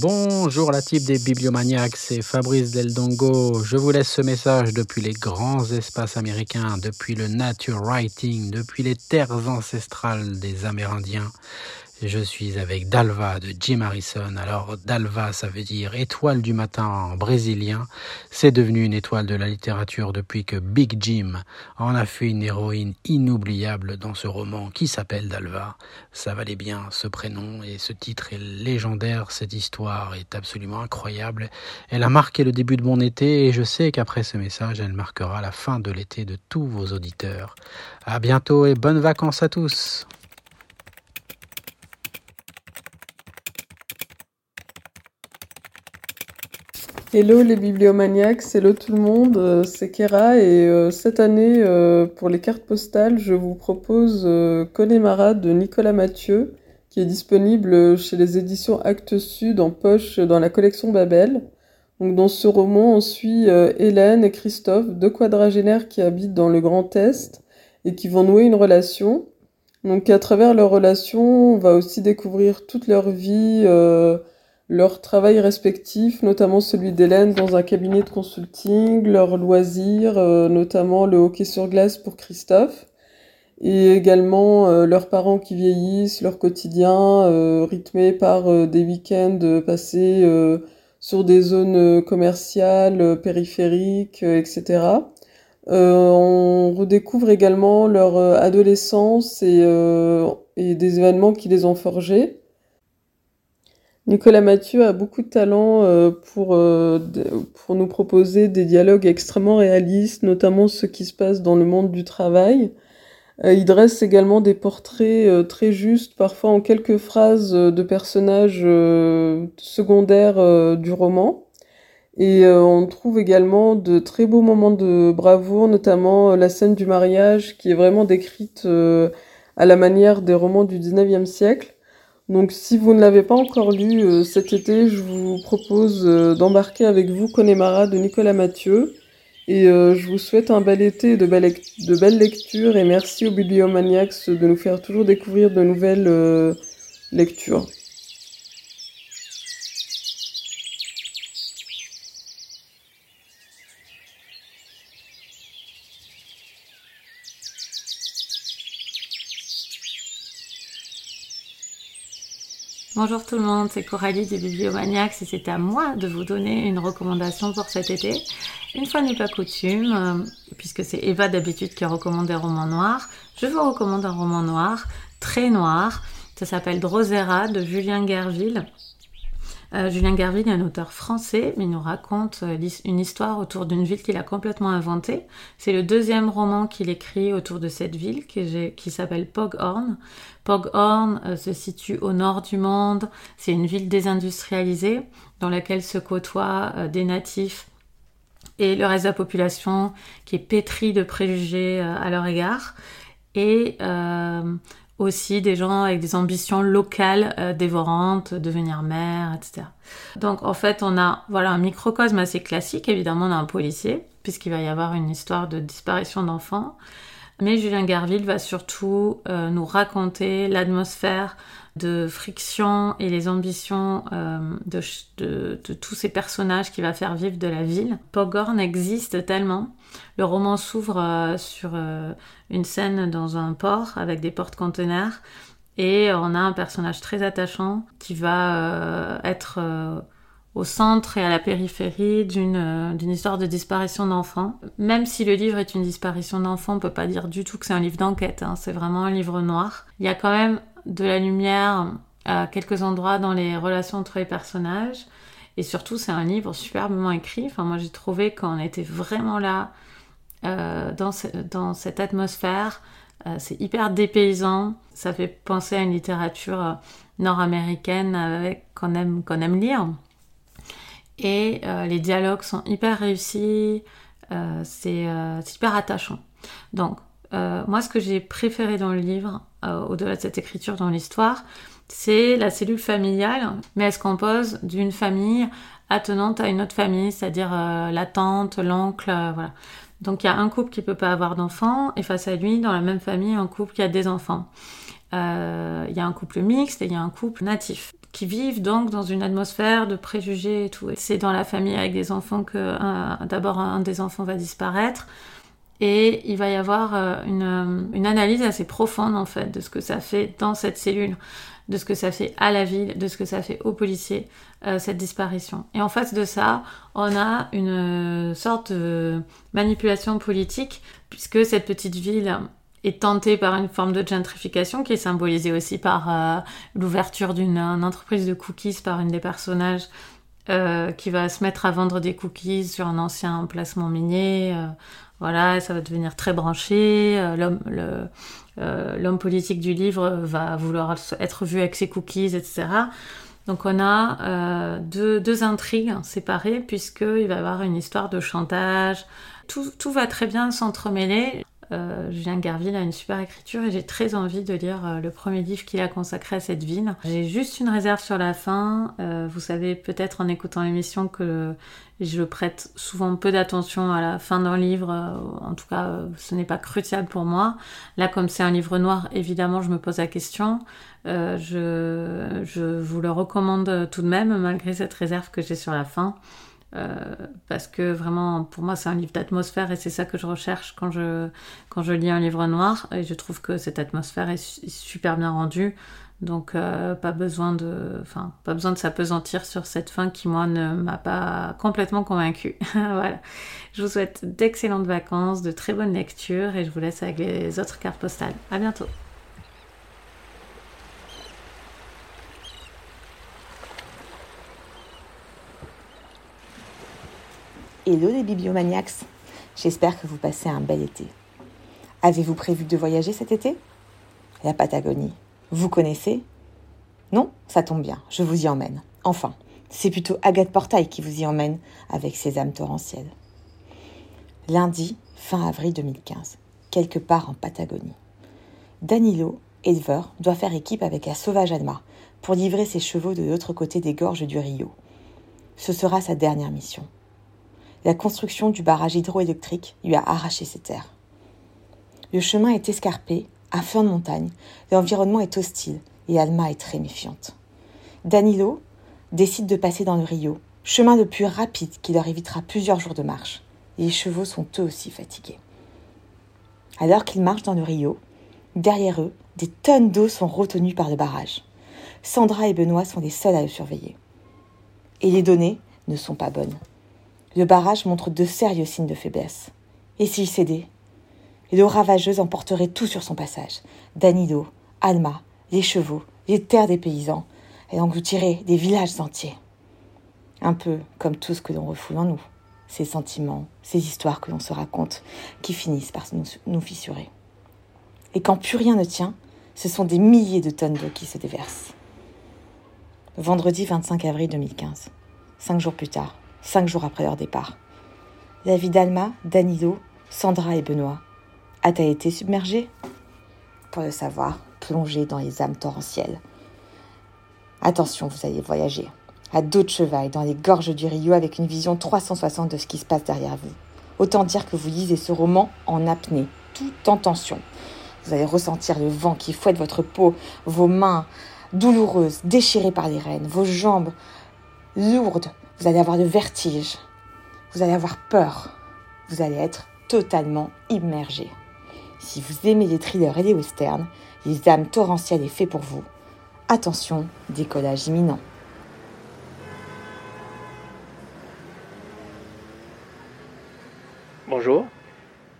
Bonjour la type des bibliomaniacs, c'est Fabrice Del Dongo. Je vous laisse ce message depuis les grands espaces américains, depuis le nature writing, depuis les terres ancestrales des Amérindiens. Je suis avec Dalva de Jim Harrison. Alors Dalva, ça veut dire étoile du matin en brésilien. C'est devenu une étoile de la littérature depuis que Big Jim en a fait une héroïne inoubliable dans ce roman qui s'appelle Dalva. Ça valait bien ce prénom et ce titre est légendaire. Cette histoire est absolument incroyable. Elle a marqué le début de mon été et je sais qu'après ce message, elle marquera la fin de l'été de tous vos auditeurs. À bientôt et bonnes vacances à tous. Hello les bibliomaniacs, hello tout le monde, euh, c'est Kera et euh, cette année euh, pour les cartes postales je vous propose Connemara de Nicolas Mathieu qui est disponible chez les éditions Actes Sud en poche dans la collection Babel. Donc dans ce roman on suit Hélène et Christophe, deux quadragénaires qui habitent dans le Grand Est et qui vont nouer une relation. Donc à travers leur relation on va aussi découvrir toute leur vie leur travail respectif, notamment celui d'Hélène dans un cabinet de consulting, leurs loisirs, euh, notamment le hockey sur glace pour Christophe, et également euh, leurs parents qui vieillissent, leur quotidien euh, rythmé par des week-ends passés sur des zones commerciales, périphériques, etc. on redécouvre également leur adolescence et, et des événements qui les ont forgés. Nicolas Mathieu a beaucoup de talent euh, pour, euh, pour nous proposer des dialogues extrêmement réalistes, notamment ce qui se passe dans le monde du travail. Euh, il dresse également des portraits très justes, parfois en quelques phrases, de personnages secondaires du roman. Et on trouve également de très beaux moments de bravoure, notamment la scène du mariage qui est vraiment décrite à la manière des romans du 19e siècle. Donc si vous ne l'avez pas encore lu euh, cet été, je vous propose euh, d'embarquer avec vous Connemara de Nicolas Mathieu. Et euh, je vous souhaite un bel été de, de belles lectures et merci aux Bibliomaniacs de nous faire toujours découvrir de nouvelles lectures. Bonjour tout le monde, c'est Coralie des Bibliomaniacs et c'est à moi de vous donner une recommandation pour cet été. Une fois n'est pas coutume, euh, puisque c'est Eva d'habitude qui recommande des romans noirs, je vous recommande un roman noir, très noir. Ça s'appelle Drosera de Julien Guerville. Euh, Julien Garville est un auteur français, mais il nous raconte euh, une histoire autour d'une ville qu'il a complètement inventée. C'est le deuxième roman qu'il écrit autour de cette ville qui, s'appelle Poghorn. Poghorn euh, se situe au nord du monde. C'est une ville désindustrialisée dans laquelle se côtoient des natifs et le reste de la population qui est pétrie de préjugés à leur égard. Aussi des gens avec des ambitions locales euh, dévorantes, devenir mère, etc. Donc en fait, on a voilà un microcosme assez classique. Évidemment, on un policier puisqu'il va y avoir une histoire de disparition d'enfants. Mais Julien Garville va surtout euh, nous raconter l'atmosphère de friction et les ambitions euh, de, tous ces personnages qui va faire vivre de la ville. Pogorn existe tellement. Le roman s'ouvre euh, sur euh, une scène dans un port avec des portes-conteneurs et on a un personnage très attachant qui va être au centre et à la périphérie d'une histoire de disparition d'enfants. Même si le livre est une disparition d'enfants, on peut pas dire du tout que c'est un livre d'enquête, hein. c'est vraiment un livre noir. Il y a quand même de la lumière à quelques endroits dans les relations entre les personnages. Et surtout, c'est un livre superbement écrit. Enfin, moi, j'ai trouvé qu'on était vraiment là euh, dans, dans, cette atmosphère. Euh, c'est hyper dépaysant. Ça fait penser à une littérature euh, nord-américaine qu'on aime, qu'on aime lire. Et les dialogues sont hyper réussis. c'est hyper attachant. Donc, moi, ce que j'ai préféré dans le livre, euh, au-delà de cette écriture dans l'histoire, c'est la cellule familiale, mais elle se compose d'une famille attenante à une autre famille, c'est-à-dire euh, la tante, l'oncle, euh, voilà. Donc il y a un couple qui peut pas avoir d'enfants, et face à lui, dans la même famille, un couple qui a des enfants. Il y a un couple mixte et il y a un couple natif qui vivent donc dans une atmosphère de préjugés et tout. C'est dans la famille avec des enfants que d'abord un des enfants va disparaître. Et il va y avoir euh, une, une, analyse assez profonde en fait de ce que ça fait dans cette cellule, de ce que ça fait à la ville, de ce que ça fait aux policiers, euh, cette disparition. Et en face de ça, on a une sorte de manipulation politique, puisque cette petite ville est tentée par une forme de gentrification qui est symbolisée aussi par euh, l'ouverture d'une entreprise de cookies par une des personnages euh, qui va se mettre à vendre des cookies sur un ancien emplacement minier. Euh, voilà, ça va devenir très branché. Euh, l'homme, l'homme politique du livre va vouloir être vu avec ses cookies, etc. Donc on a deux, deux, intrigues séparées puisqu'il va y avoir une histoire de chantage. Tout, tout va très bien s'entremêler. Euh, Julien Garville a une super écriture et j'ai très envie de lire euh, le premier livre qu'il a consacré à cette ville. J'ai juste une réserve sur la fin. Euh, vous savez peut-être en écoutant l'émission que je prête souvent peu d'attention à la fin d'un livre. en tout cas, ce n'est pas crucial pour moi. Là, comme c'est un livre noir, évidemment, je me pose la question. je, je vous le recommande tout de même, malgré cette réserve que j'ai sur la fin. Euh, parce que vraiment, pour moi, c'est un livre d'atmosphère et c'est ça que je recherche quand je, quand je lis un livre noir. Et je trouve que cette atmosphère est, super bien rendue. Donc, euh, pas, besoin de, enfin, pas besoin de s'apesantir sur cette fin qui, moi, ne m'a pas complètement convaincue. voilà. Je vous souhaite d'excellentes vacances, de très bonnes lectures et je vous laisse avec les autres cartes postales. À bientôt. Hello les bibliomaniacs, j'espère que vous passez un bel été. Avez-vous prévu de voyager cet été? La Patagonie, vous connaissez? Non? Ça tombe bien, je vous y emmène. Enfin, c'est plutôt Agathe Portail qui vous y emmène avec ses âmes torrentielles. Lundi, fin avril 2015, quelque part en Patagonie. Danilo, éleveur, doit faire équipe avec un sauvage Alma pour livrer ses chevaux de l'autre côté des gorges du Rio. Ce sera sa dernière mission la construction du barrage hydroélectrique lui a arraché ses terres. Le chemin est escarpé, à flanc de montagne, l'environnement est hostile et Alma est très méfiante. Danilo décide de passer dans le Rio, chemin le plus rapide qui leur évitera plusieurs jours de marche. les chevaux sont eux aussi fatigués. Alors qu'ils marchent dans le Rio, derrière eux, des tonnes d'eau sont retenues par le barrage. Sandra et Benoît sont les seuls à le surveiller. Et les données ne sont pas bonnes. Le barrage montre de sérieux signes de faiblesse. Et s'il cédait L'eau ravageuse emporterait tout sur son passage. Danilo, Alma, les chevaux, les terres des paysans. Elle engloutirait des villages entiers. Un peu comme tout ce que l'on refoule en nous. Ces sentiments, ces histoires que l'on se raconte, qui finissent par nous, nous fissurer. Et quand plus rien ne tient, ce sont des milliers de tonnes d'eau qui se déversent. Vendredi 25 avril 2015. Cinq jours plus tard, cinq jours après leur départ. La vie d'Alma, Danilo, Sandra et Benoît a-t-elle été submergée Pour le savoir, plongez dans les âmes torrentielles. Attention, vous allez voyager à dos de cheval dans les gorges du Rio avec une vision 360 de ce qui se passe derrière vous. Autant dire que vous lisez ce roman en apnée, tout en tension. Vous allez ressentir le vent qui fouette votre peau, vos mains douloureuses, déchirées par les rênes, vos jambes lourdes vous allez avoir le vertige. Vous allez avoir peur. Vous allez être totalement immergé. Si vous aimez les thrillers et les westerns, les âmes torrentielles est fait pour vous. Attention, décollage imminent. Bonjour.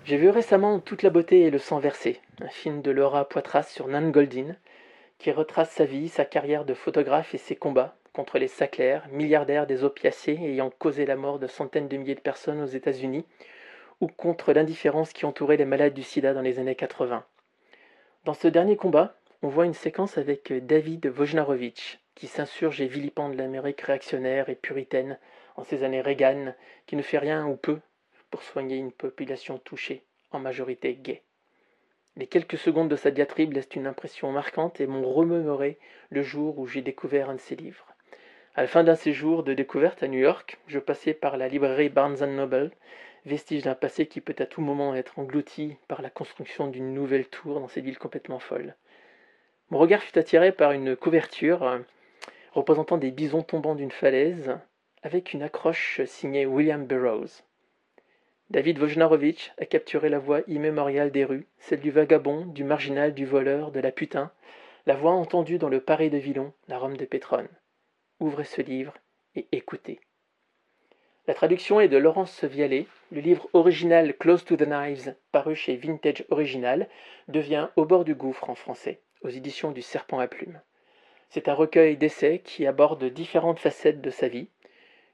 J'ai vu récemment Toute la beauté et le sang versé, un film de Laura Poitras sur Nan Goldin, qui retrace sa vie, sa carrière de photographe et ses combats contre les Sackler, milliardaires des opiacés ayant causé la mort de centaines de milliers de personnes aux États-Unis, ou contre l'indifférence qui entourait les malades du sida dans les années 80. Dans ce dernier combat, on voit une séquence avec David Wojnarowicz, qui s'insurge et vilipende l'Amérique réactionnaire et puritaine en ces années Reagan, qui ne fait rien ou peu pour soigner une population touchée, en majorité gay. Les quelques secondes de sa diatribe laissent une impression marquante et m'ont remémoré le jour où j'ai découvert un de ses livres. À la fin d'un séjour de découverte à New York, je passais par la librairie Barnes Noble, vestige d'un passé qui peut à tout moment être englouti par la construction d'une nouvelle tour dans cette ville complètement folle. Mon regard fut attiré par une couverture euh, représentant des bisons tombant d'une falaise, avec une accroche signée William Burroughs. David Wojnarowicz a capturé la voix immémoriale des rues, celle du vagabond, du marginal, du voleur, de la putain, la voix entendue dans le Paris de Villon, la Rome de Pétrone ouvrez ce livre et écoutez. La traduction est de Laurence Vialet. Le livre original Close to the Knives, paru chez Vintage Original, devient Au bord du gouffre en français, aux éditions du Serpent à plumes. C'est un recueil d'essais qui aborde différentes facettes de sa vie.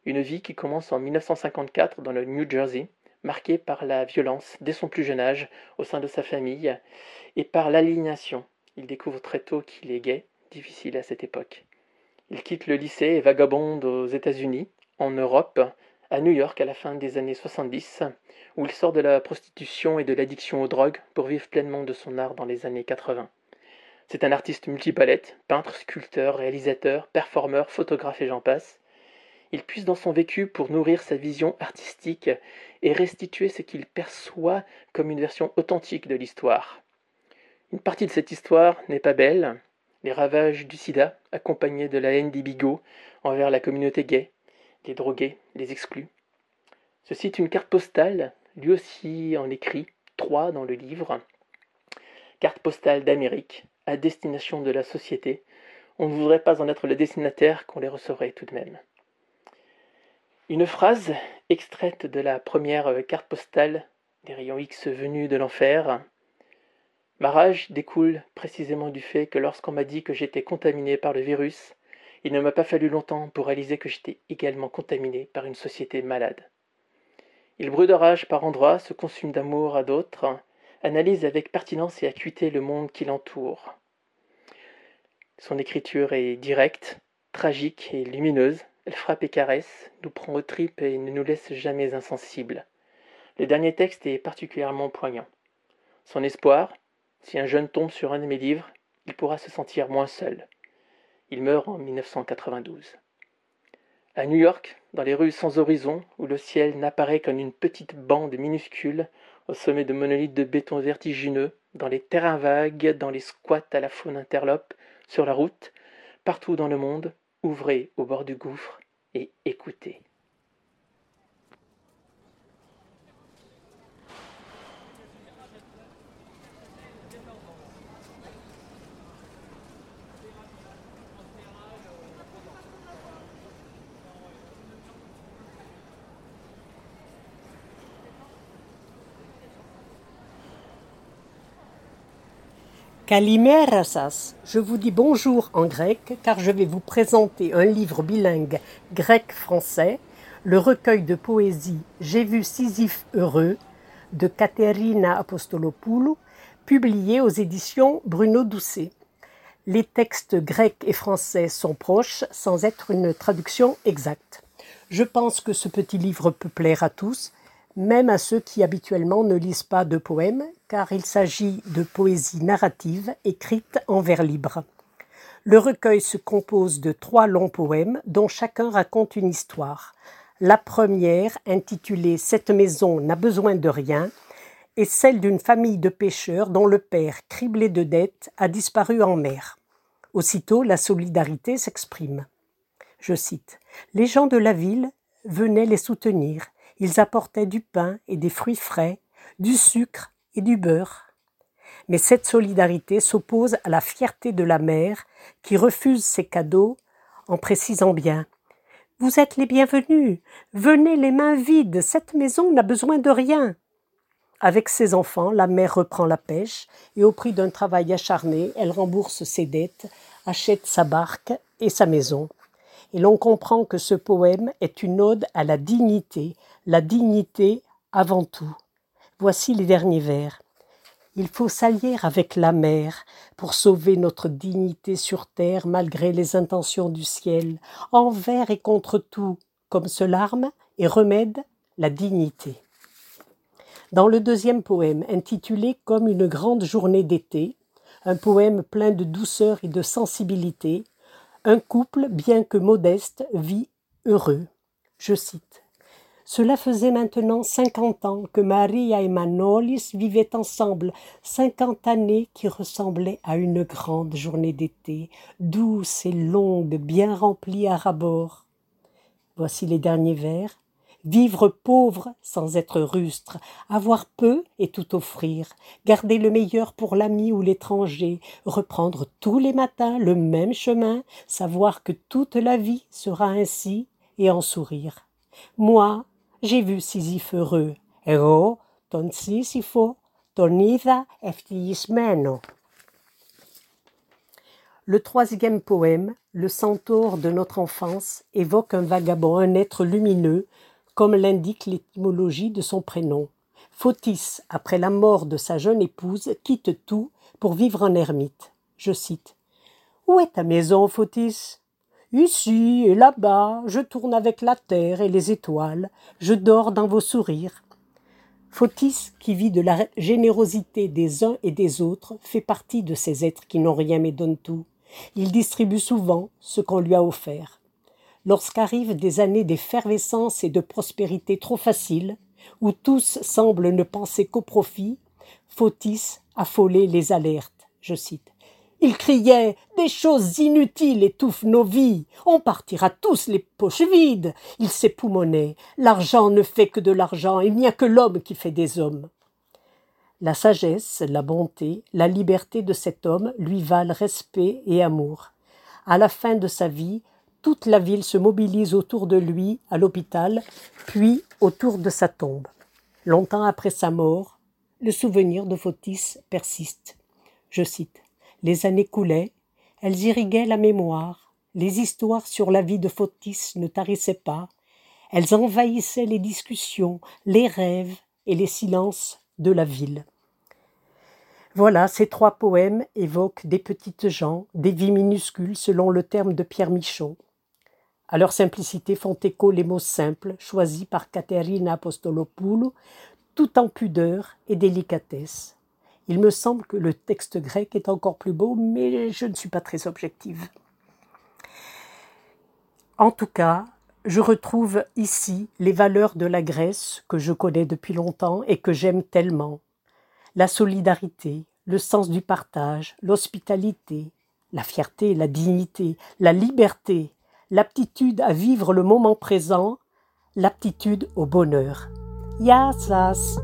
Une vie qui commence en 1954 dans le New Jersey, marquée par la violence dès son plus jeune âge au sein de sa famille et par l'aliénation. Il découvre très tôt qu'il est gay, difficile à cette époque. Il quitte le lycée et vagabonde aux États-Unis, en Europe, à New York à la fin des années 70, où il sort de la prostitution et de l'addiction aux drogues pour vivre pleinement de son art dans les années 80. C'est un artiste multipalette, peintre, sculpteur, réalisateur, performeur, photographe et j'en passe. Il puise dans son vécu pour nourrir sa vision artistique et restituer ce qu'il perçoit comme une version authentique de l'histoire. Une partie de cette histoire n'est pas belle, les ravages du sida, accompagnés de la haine des bigots envers la communauté gay, les drogués, les exclus. Ceci est une carte postale, lui aussi en écrit, trois dans le livre. Carte postale d'Amérique, à destination de la société. On ne voudrait pas en être le destinataire qu'on les recevrait tout de même. Une phrase extraite de la première carte postale des rayons X venus de l'enfer. Ma rage découle précisément du fait que lorsqu'on m'a dit que j'étais contaminé par le virus, il ne m'a pas fallu longtemps pour réaliser que j'étais également contaminé par une société malade. Il brûle de rage par endroits, se consume d'amour à d'autres, analyse avec pertinence et acuité le monde qui l'entoure. Son écriture est directe, tragique et lumineuse. Elle frappe et caresse, nous prend aux tripes et ne nous laisse jamais insensibles. Le dernier texte est particulièrement poignant. Son espoir, si un jeune tombe sur un de mes livres, il pourra se sentir moins seul. Il meurt en 1992. À New York, dans les rues sans horizon, où le ciel n'apparaît qu'en une petite bande minuscule, au sommet de monolithes de béton vertigineux, dans les terrains vagues, dans les squats à la faune interlope, sur la route, partout dans le monde, ouvrez au bord du gouffre et écoutez. Kalimerasas, je vous dis bonjour en grec car je vais vous présenter un livre bilingue grec-français, le recueil de poésie J'ai vu Sisyphe heureux de Katerina Apostolopoulou, publié aux éditions Bruno Doucet. Les textes grecs et français sont proches sans être une traduction exacte. Je pense que ce petit livre peut plaire à tous, même à ceux qui habituellement ne lisent pas de poèmes, car il s'agit de poésie narrative écrite en vers libre. Le recueil se compose de trois longs poèmes dont chacun raconte une histoire. La première, intitulée Cette maison n'a besoin de rien, est celle d'une famille de pêcheurs dont le père, criblé de dettes, a disparu en mer. Aussitôt, la solidarité s'exprime. Je cite Les gens de la ville venaient les soutenir ils apportaient du pain et des fruits frais, du sucre et du beurre. Mais cette solidarité s'oppose à la fierté de la mère qui refuse ces cadeaux en précisant bien Vous êtes les bienvenus, venez les mains vides, cette maison n'a besoin de rien. Avec ses enfants, la mère reprend la pêche et au prix d'un travail acharné, elle rembourse ses dettes, achète sa barque et sa maison. Et l'on comprend que ce poème est une ode à la dignité, la dignité avant tout. Voici les derniers vers. Il faut s'allier avec la mer pour sauver notre dignité sur terre malgré les intentions du ciel, envers et contre tout, comme seule arme et remède la dignité. Dans le deuxième poème, intitulé Comme une grande journée d'été, un poème plein de douceur et de sensibilité, un couple, bien que modeste, vit heureux. Je cite. Cela faisait maintenant cinquante ans que Maria et Manolis vivaient ensemble, cinquante années qui ressemblaient à une grande journée d'été, douce et longue, bien remplie à rabord. Voici les derniers vers Vivre pauvre sans être rustre, avoir peu et tout offrir, garder le meilleur pour l'ami ou l'étranger, reprendre tous les matins le même chemin, savoir que toute la vie sera ainsi et en sourire. Moi, j'ai vu Sisyphe heureux. Εγώ ton Σύσυφο ton είδα ευτυχισμένο. Le troisième poème, Le centaure de notre enfance, évoque un vagabond, un être lumineux, comme l'indique l'étymologie de son prénom. Photis, après la mort de sa jeune épouse, quitte tout pour vivre en ermite. Je cite Où est ta maison, Photis Ici et là-bas, je tourne avec la terre et les étoiles, je dors dans vos sourires. Fotis, qui vit de la générosité des uns et des autres, fait partie de ces êtres qui n'ont rien mais donnent tout. Il distribue souvent ce qu'on lui a offert. Lorsqu'arrivent des années d'effervescence et de prospérité trop faciles, où tous semblent ne penser qu'au profit, Fotis, affolé, les alerte. Je cite. Il criait Des choses inutiles étouffent nos vies. On partira tous les poches vides. Il s'époumonait. L'argent ne fait que de l'argent. Il n'y a que l'homme qui fait des hommes. La sagesse, la bonté, la liberté de cet homme lui valent respect et amour. À la fin de sa vie, toute la ville se mobilise autour de lui à l'hôpital, puis autour de sa tombe. Longtemps après sa mort, le souvenir de Fotis persiste. Je cite Les années coulaient, elles irriguaient la mémoire, les histoires sur la vie de Fotis ne tarissaient pas, elles envahissaient les discussions, les rêves et les silences de la ville. Voilà, ces trois poèmes évoquent des petites gens, des vies minuscules selon le terme de Pierre Michon. À leur simplicité font écho les mots simples choisis par Caterina Apostolopoulou tout en pudeur et délicatesse. Il me semble que le texte grec est encore plus beau, mais je ne suis pas très objective. En tout cas, je retrouve ici les valeurs de la Grèce que je connais depuis longtemps et que j'aime tellement. La solidarité, le sens du partage, l'hospitalité, la fierté, la dignité, la liberté, l'aptitude à vivre le moment présent, l'aptitude au bonheur. Yassas!